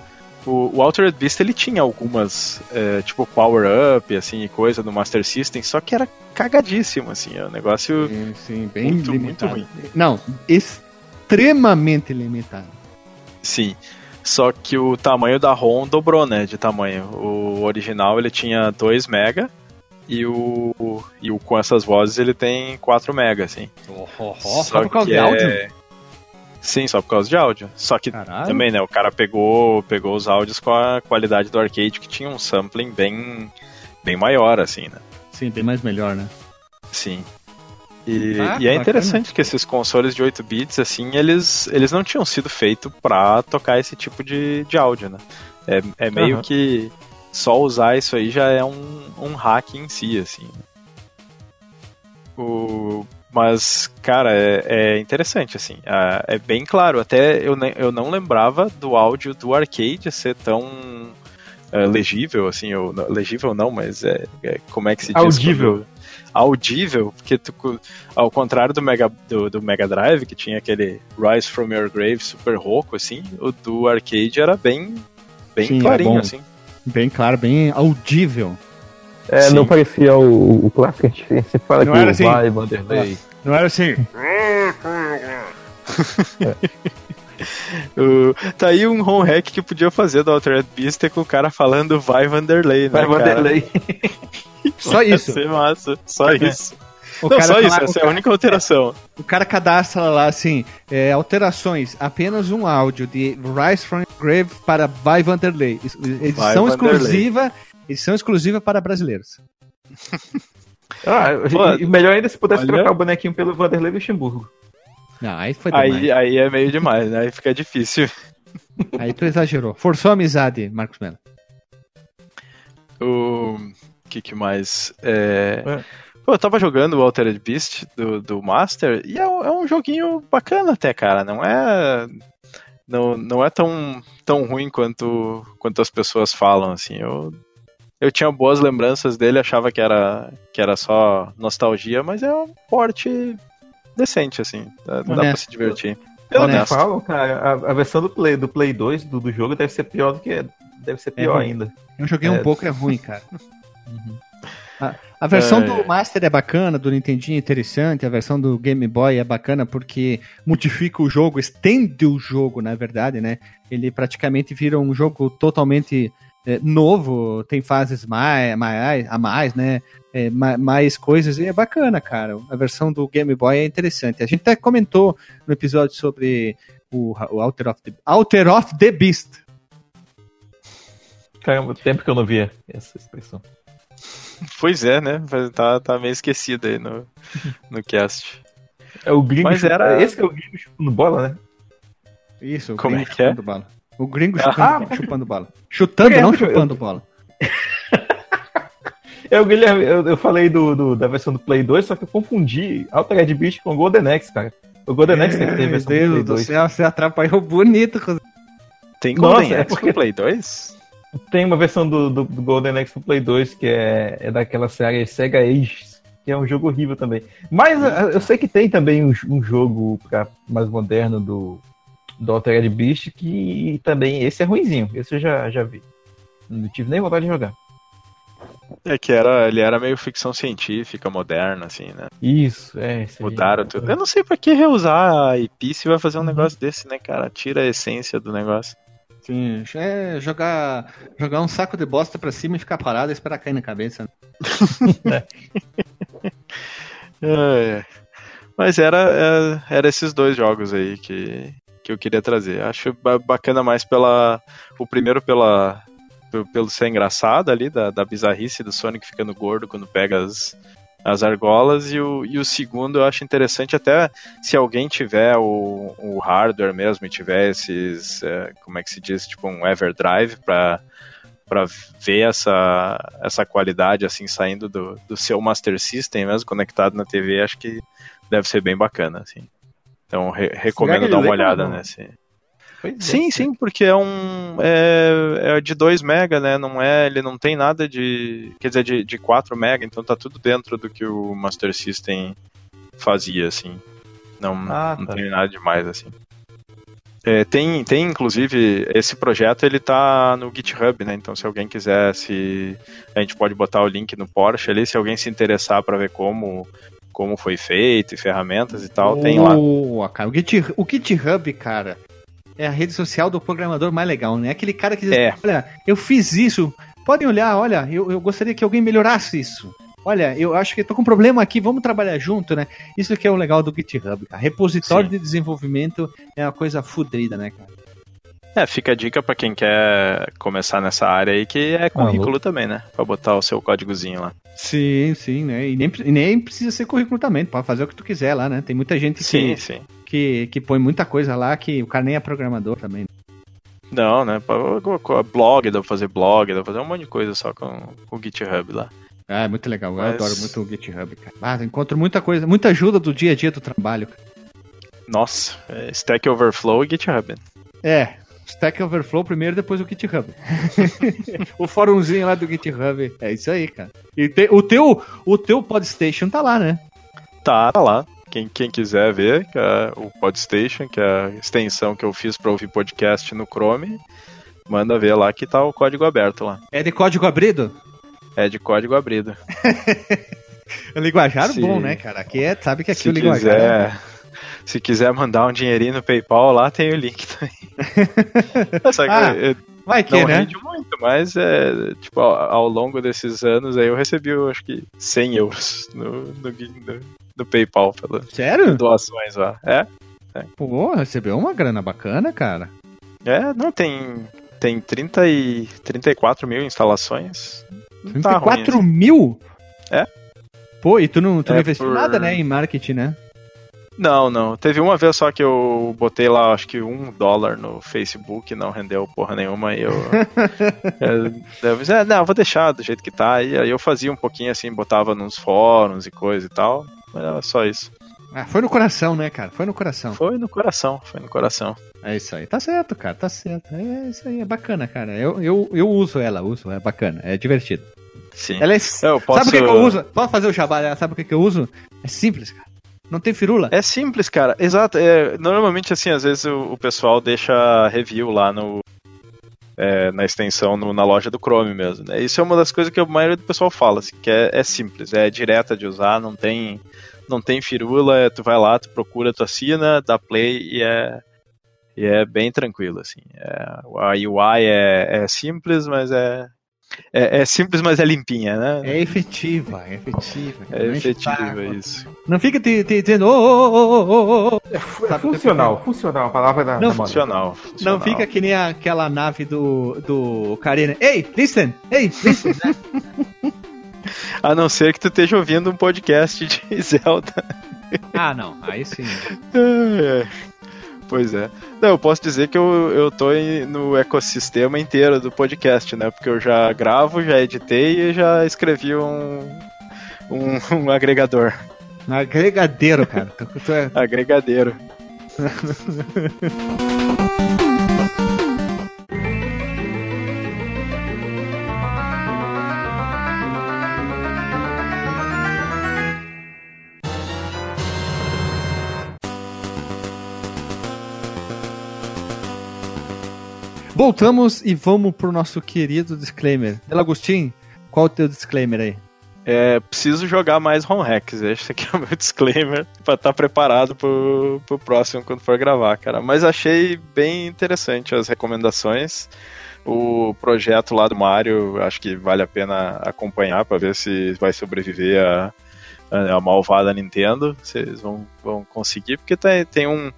O, o Altered Beast ele tinha algumas, é, tipo Power Up, assim, e coisa do Master System, só que era cagadíssimo, assim, é um negócio Sim, sim, bem muito, muito limitado. ruim. Não, extremamente limitado. Sim. Só que o tamanho da ROM dobrou, né, de tamanho. O original ele tinha 2 mega e o, e o com essas vozes ele tem 4 mega, assim. só por causa de áudio? Sim, só por causa de áudio. Só que Caralho. também, né, o cara pegou, pegou os áudios com a qualidade do arcade que tinha um sampling bem, bem maior, assim, né. Sim, bem mais melhor, né? Sim. E, Ah, e é bacana. interessante que esses consoles de 8 bits, assim, eles, eles não tinham sido feitos pra tocar esse tipo de, de áudio, né? É, é meio Aham. que só usar isso aí já é um, um hack em si, assim. O, mas, cara, é, é interessante, assim. Ah, É bem claro, até eu, eu não lembrava do áudio do arcade ser tão é, legível, assim, ou, legível não, mas é, é- como é que se diz? Audível. audível, porque tu, ao contrário do Mega, do, do Mega Drive, que tinha aquele Rise from Your Grave super rouco, assim, o do arcade era bem, bem Sim, era clarinho, assim. Bem claro, bem audível. É, Sim. não parecia o, o clássico que a gente sempre fala Não que era assim. vai, Vanderlei. Não era assim. <laughs> O- tá aí um home hack que podia fazer do Altered Beast é com o cara falando vai Vanderlei, né, Vai? Vanderlei. <laughs> Só isso. Ser massa, só isso. O não, cara só fala- isso, essa é a única alteração. O cara cadastra lá assim, é, alterações, apenas um áudio de Rise from Grave para Vai Vanderlei. Edição Vanderlei. exclusiva, edição exclusiva para brasileiros. <laughs> Ah, Pô, e melhor ainda se pudesse olha- trocar o bonequinho pelo Vanderlei Luxemburgo. Não, aí foi demais. Aí, aí é meio demais, né? Aí fica difícil. <laughs> Aí tu exagerou. Forçou a amizade, Marcos Melo. O que, que mais? É... É. Pô, eu tava jogando o Altered Beast do, do Master e é, um- é um joguinho bacana até, cara. Não é. Não, não é tão, tão ruim quanto, quanto as pessoas falam, assim. Eu, eu tinha boas lembranças dele, achava que era, que era só nostalgia, mas é um porte decente, assim. Dá, dá pra se divertir. Pelo Honesto. que falam, cara, a, a versão do Play, do Play 2 do, do jogo deve ser pior do que. Deve ser pior ruim. ainda. Eu joguei É. um pouco, é ruim, cara. <laughs> A, a versão É. do Master é bacana, do Nintendinho é interessante, a versão do Game Boy é bacana porque modifica o jogo, estende o jogo, na verdade, né? Ele praticamente vira um jogo totalmente é, novo, tem fases mais, mais, a mais, né? É, ma- mais coisas, e é bacana, cara. A versão do Game Boy é interessante. A gente até comentou no episódio sobre o, o Alter, of the, Alter of the Beast. Caramba, tempo que eu não via essa expressão. Pois é, né? Tá, tá meio esquecido aí no, no cast. É o gringo. Mas era- Esse que é o gringo chupando bola, né? Isso, o Como é que é? bola. O gringo Ah, chupando, chupando bola. Chutando, É, não eu- chupando bola. <laughs> É o Guilherme, eu, eu falei do, do- da versão do Play 2, só que eu confundi Altered Beast com Golden Axe, cara. O Golden Axe tem que ter Meu versão do Deus Play do 2. céu, você atrapalhou bonito. Tem Nossa, Golden é Axe porque- no Play 2? Tem uma versão do, do, do Golden Axe no Play 2 que é, é daquela série Sega Ages, que é um jogo horrível também. Mas eu sei que tem também um, um jogo pra, mais moderno do, do Altered Beast que também, esse é ruinzinho, esse eu já, já vi. Não tive nem vontade de jogar. É que era, ele era meio ficção científica, moderna, assim, né? Isso, é. Mudaram tudo. Eu não sei pra que reusar a IP se vai fazer um negócio desse, né, cara? Tira a essência do negócio. Sim, é jogar, jogar um saco de bosta pra cima e ficar parado e esperar cair na cabeça. É, <laughs> é. Mas era, é, era esses dois jogos aí que, que eu queria trazer. Acho ba- bacana mais pela. O primeiro pela. Pelo, ser engraçado ali, da, da bizarrice do Sonic ficando gordo quando pega as, as argolas, e o, e o segundo eu acho interessante até se alguém tiver o, o hardware mesmo e tiver esses. é, como é que se diz? Tipo um Everdrive pra para ver essa, essa qualidade assim saindo do, do seu Master System mesmo conectado na TV, acho que deve ser bem bacana assim. Então re- recomendo dar uma olhada não? nesse. Pois é. Sim, sim, porque é um é, é de 2 mega, né? Não é, ele não tem nada de, quer dizer, de, de 4 mega, então tá tudo dentro do que o Master System fazia assim. Não, Ah, não tá. tem nada demais assim. É, tem, tem, inclusive, esse projeto ele tá no GitHub, né? Então, se alguém quiser, se a gente pode botar o link no Porsche ali, se alguém se interessar para ver como como foi feito e ferramentas e tal, tem lá. Boa, cara. O, Git, o GitHub, cara, é a rede social do programador mais legal, né? Aquele cara que diz, É. olha, eu fiz isso, podem olhar, olha, eu, eu gostaria que alguém melhorasse isso. Olha, eu acho que tô com um problema aqui, vamos trabalhar junto, né? Isso que é o legal do GitHub, cara. Repositório Sim. de desenvolvimento é uma coisa fudrida, né, cara? É, fica a dica para quem quer começar nessa área aí, que é currículo também, né? Pra botar o seu códigozinho lá. Sim, sim, né? E nem, nem precisa ser currículo também, pode fazer o que tu quiser lá, né? Tem muita gente que, sim. que, que põe muita coisa lá que o cara nem é programador também. Não, né? Blog, dá pra fazer blog, dá pra fazer um monte de coisa só com o GitHub lá. Ah, é muito legal. Eu Mas- adoro muito o GitHub, cara. Ah, encontro muita coisa, muita ajuda do dia a dia do trabalho. cara. Nossa, é Stack Overflow e GitHub. É, Stack Overflow primeiro, depois o GitHub. <laughs> o fórumzinho lá do GitHub. É isso aí, cara. E te- o teu, o teu Podstation tá lá, né? Tá, tá lá. Quem, quem quiser ver, que é o Podstation, que é a extensão que eu fiz pra ouvir podcast no Chrome, manda ver lá que tá o código aberto lá. É de código abrido? É de código abrido. <laughs> É linguajar Se- bom, né, cara? Aqui é, sabe que aqui Se o linguajar é- quiser, se quiser mandar um dinheirinho no PayPal lá, tem o link também. <laughs> Só que Ah, é, Vai que, não né? rende muito, mas é, tipo, ao, ao longo desses anos aí eu recebi, eu acho que 100 euros no, no, no, no PayPal pelas Sério? doações lá. É, Pô, recebeu uma grana bacana, cara. é, não, tem, tem 30 e 34 mil instalações. Não tá ruim, 34 assim. mil? É. Pô, e tu não, tu É não investiu por- nada, né, em marketing, né? Não, não. Teve uma vez só que eu botei lá, acho que um dólar no Facebook, não rendeu porra nenhuma, e eu. eu, <laughs> eu disse, é, não, vou deixar do jeito que tá. E aí eu fazia um pouquinho assim, botava nos fóruns e coisa e tal. Mas era só isso. Ah, foi no coração, né, cara? Foi no coração. Foi no coração, foi no coração. É isso aí. Tá certo, cara, tá certo. É isso aí, é bacana, cara. Eu, eu, eu uso ela, uso, é bacana, é divertido. Sim. Ela é. Eu posso... Sabe o que, que eu uso? Posso fazer o jabá dela? Sabe o que, que eu uso? É simples, cara. Não tem firula. É simples, cara. Exato. É, normalmente, assim, às vezes o, o pessoal deixa review lá no. é, na extensão, no- na loja do Chrome mesmo. Né? Isso é uma das coisas que a maioria do pessoal fala, assim, que é, é simples, é direta de usar, não tem, não tem firula, é, tu vai lá, tu procura, tu assina, dá play e é, e é bem tranquilo, assim. É, a UI é, é simples, mas é, é, é simples, mas é limpinha, né? É efetiva, é efetiva. É efetivo, isso. Não fica te, te dizendo, ô, ô, ô, ô, ô, ô. É Sabe, funcional, funcional, a palavra da, Não, da moda. Funcional, Não funcional. fica que nem aquela nave do, do Karina. Ei, listen! Ei, listen! né? <laughs> A não ser que tu esteja ouvindo um podcast de <laughs> Zelda. ah, não. Aí sim. <laughs> É, é. Pois é. Não, eu posso dizer que eu, eu tô no ecossistema inteiro do podcast, né? Porque eu já gravo, já editei e já escrevi um, um, <laughs> um agregador. Agregadeiro, cara. É- Agregadeiro. <laughs> Voltamos e vamos pro nosso querido disclaimer. Delagostin, qual o teu disclaimer aí? É, preciso jogar mais home hacks. Esse aqui <laughs> é o meu disclaimer pra estar preparado pro, pro próximo quando for gravar, cara. Mas achei bem interessante as recomendações. O projeto lá do Mario, acho que vale a pena acompanhar pra ver se vai sobreviver a, a malvada Nintendo. Vocês vão, vão conseguir, porque tem, tem um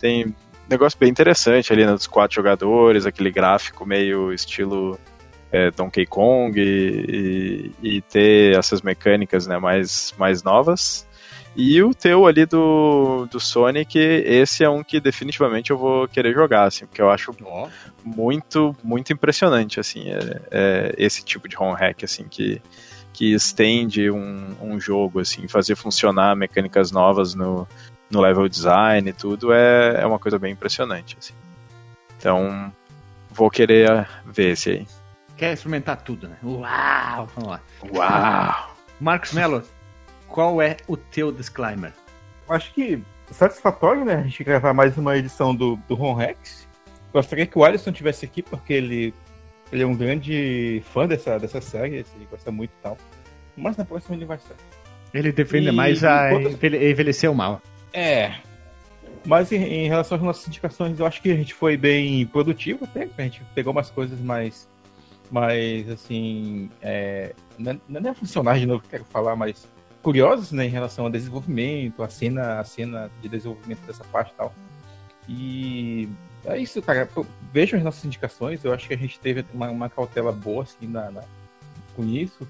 tem negócio bem interessante ali né, dos quatro jogadores, aquele gráfico meio estilo é, Donkey Kong e, e- e ter essas mecânicas né, mais, mais novas. E o teu ali do, do Sonic, esse é um que definitivamente eu vou querer jogar, assim, porque eu acho muito, muito impressionante, assim, é, é esse tipo de home hack, assim, que, que estende um, um jogo, assim, fazer funcionar mecânicas novas no, no level design e tudo, é, é uma coisa bem impressionante, assim. Então, vou querer ver esse aí. Quer experimentar tudo, né? Uau! Vamos lá. Uau! Marcos Mello, qual é o teu disclaimer? Acho que satisfatório, né? A gente gravar mais uma edição do, do Ron Rex. Gostaria que o Alisson tivesse aqui, porque ele, ele é um grande fã dessa, dessa série, ele gosta muito e tal. Mas na próxima ele vai estar. Ele defende E mais a enquanto- envelhe- envelheceu mal. É. Mas em, em relação às nossas indicações, eu acho que a gente foi bem produtivo até. A gente pegou umas coisas mais. mais assim. É, não, não é funcionais de novo que quero falar, mas curiosas, né? Em relação ao desenvolvimento, a cena, a cena de desenvolvimento dessa parte e tal. E é isso, cara. Vejam as nossas indicações. Eu acho que a gente teve uma, uma cautela boa assim, na, na- com isso.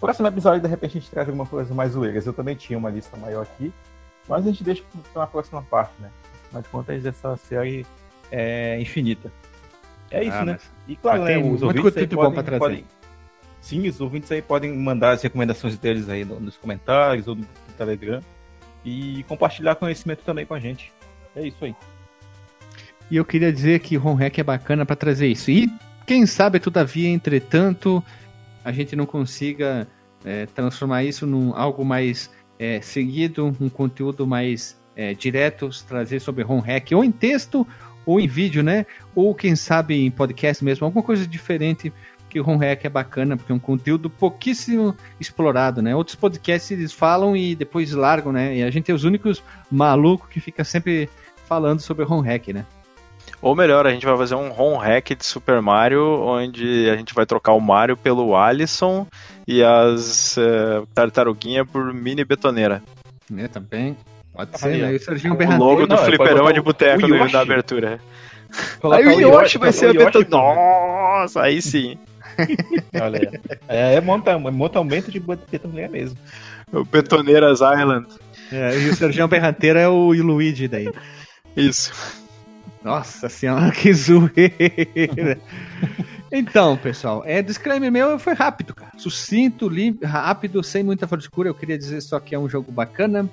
Próximo episódio, de repente, a gente traz alguma coisa mais zoeiras. Eu também tinha uma lista maior aqui. Mas a gente deixa para a próxima parte, né? De contas, essa série é infinita. É isso, Ah, né? mas- E claro, mas né? tem Os muito ouvintes aí bom podem, pra trazer. podem- Sim, os ouvintes aí podem mandar as recomendações deles aí no- nos comentários ou no Telegram. E compartilhar conhecimento também com a gente. É isso aí. E eu queria dizer que Ron Hack é bacana para trazer isso. E quem sabe, todavia, entretanto, a gente não consiga é, transformar isso num algo mais é, seguido, um conteúdo mais é, direto, trazer sobre Ron Hack, ou em texto, ou em vídeo, né? Ou quem sabe em podcast mesmo, alguma coisa diferente. Que o Ron Hack é bacana, porque é um conteúdo pouquíssimo explorado, né? Outros podcasts eles falam e depois largam, né? E a gente é os únicos malucos que fica sempre falando sobre Ron Hack, né? Ou melhor, a gente vai fazer um ROM hack de Super Mario, onde a gente vai trocar o Mario pelo Alisson e as eh, tartaruguinhas por mini betoneira. né, também. Pode ser, aí, né? E o Serginho O logo do não, pode fliperama botar de o- boteco o no- Yoshi. na abertura. Colocar Aí o Yoshi vai colocar ser a o Yoshi, betoneira. Nossa, aí sim. <laughs> Olha aí. É, é monta, é monta aumento de betoneira mesmo. O Betoneiras Island. É, e o Serginho Berranteiro é o Luigi daí. Isso. Nossa senhora, <laughs> que zoeira. Então, pessoal, é disclaimer meu foi rápido, cara. Sucinto, limpo, rápido, sem muita frescura. Eu queria dizer só que é um jogo bacana.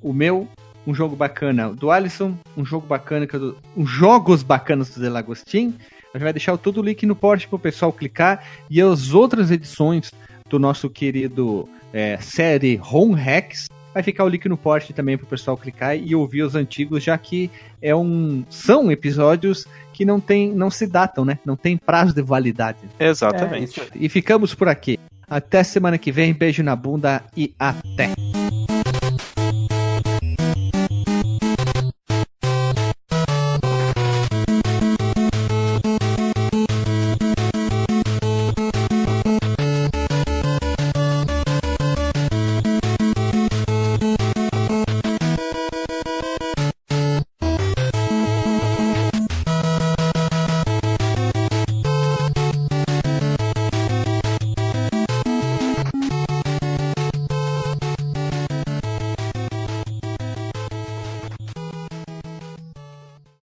O meu, um jogo bacana do Alisson, um jogo bacana que do, um jogos bacanas do Delagostin. A gente vai deixar todo o link no post pro pessoal clicar e as outras edições do nosso querido é, série Home Hacks. Vai ficar o link no post também pro pessoal clicar e ouvir os antigos, já que é um são episódios que não tem não se datam, né? Não tem prazo de validade. É, Exatamente. aí. E ficamos por aqui. Até semana que vem. Beijo na bunda e até.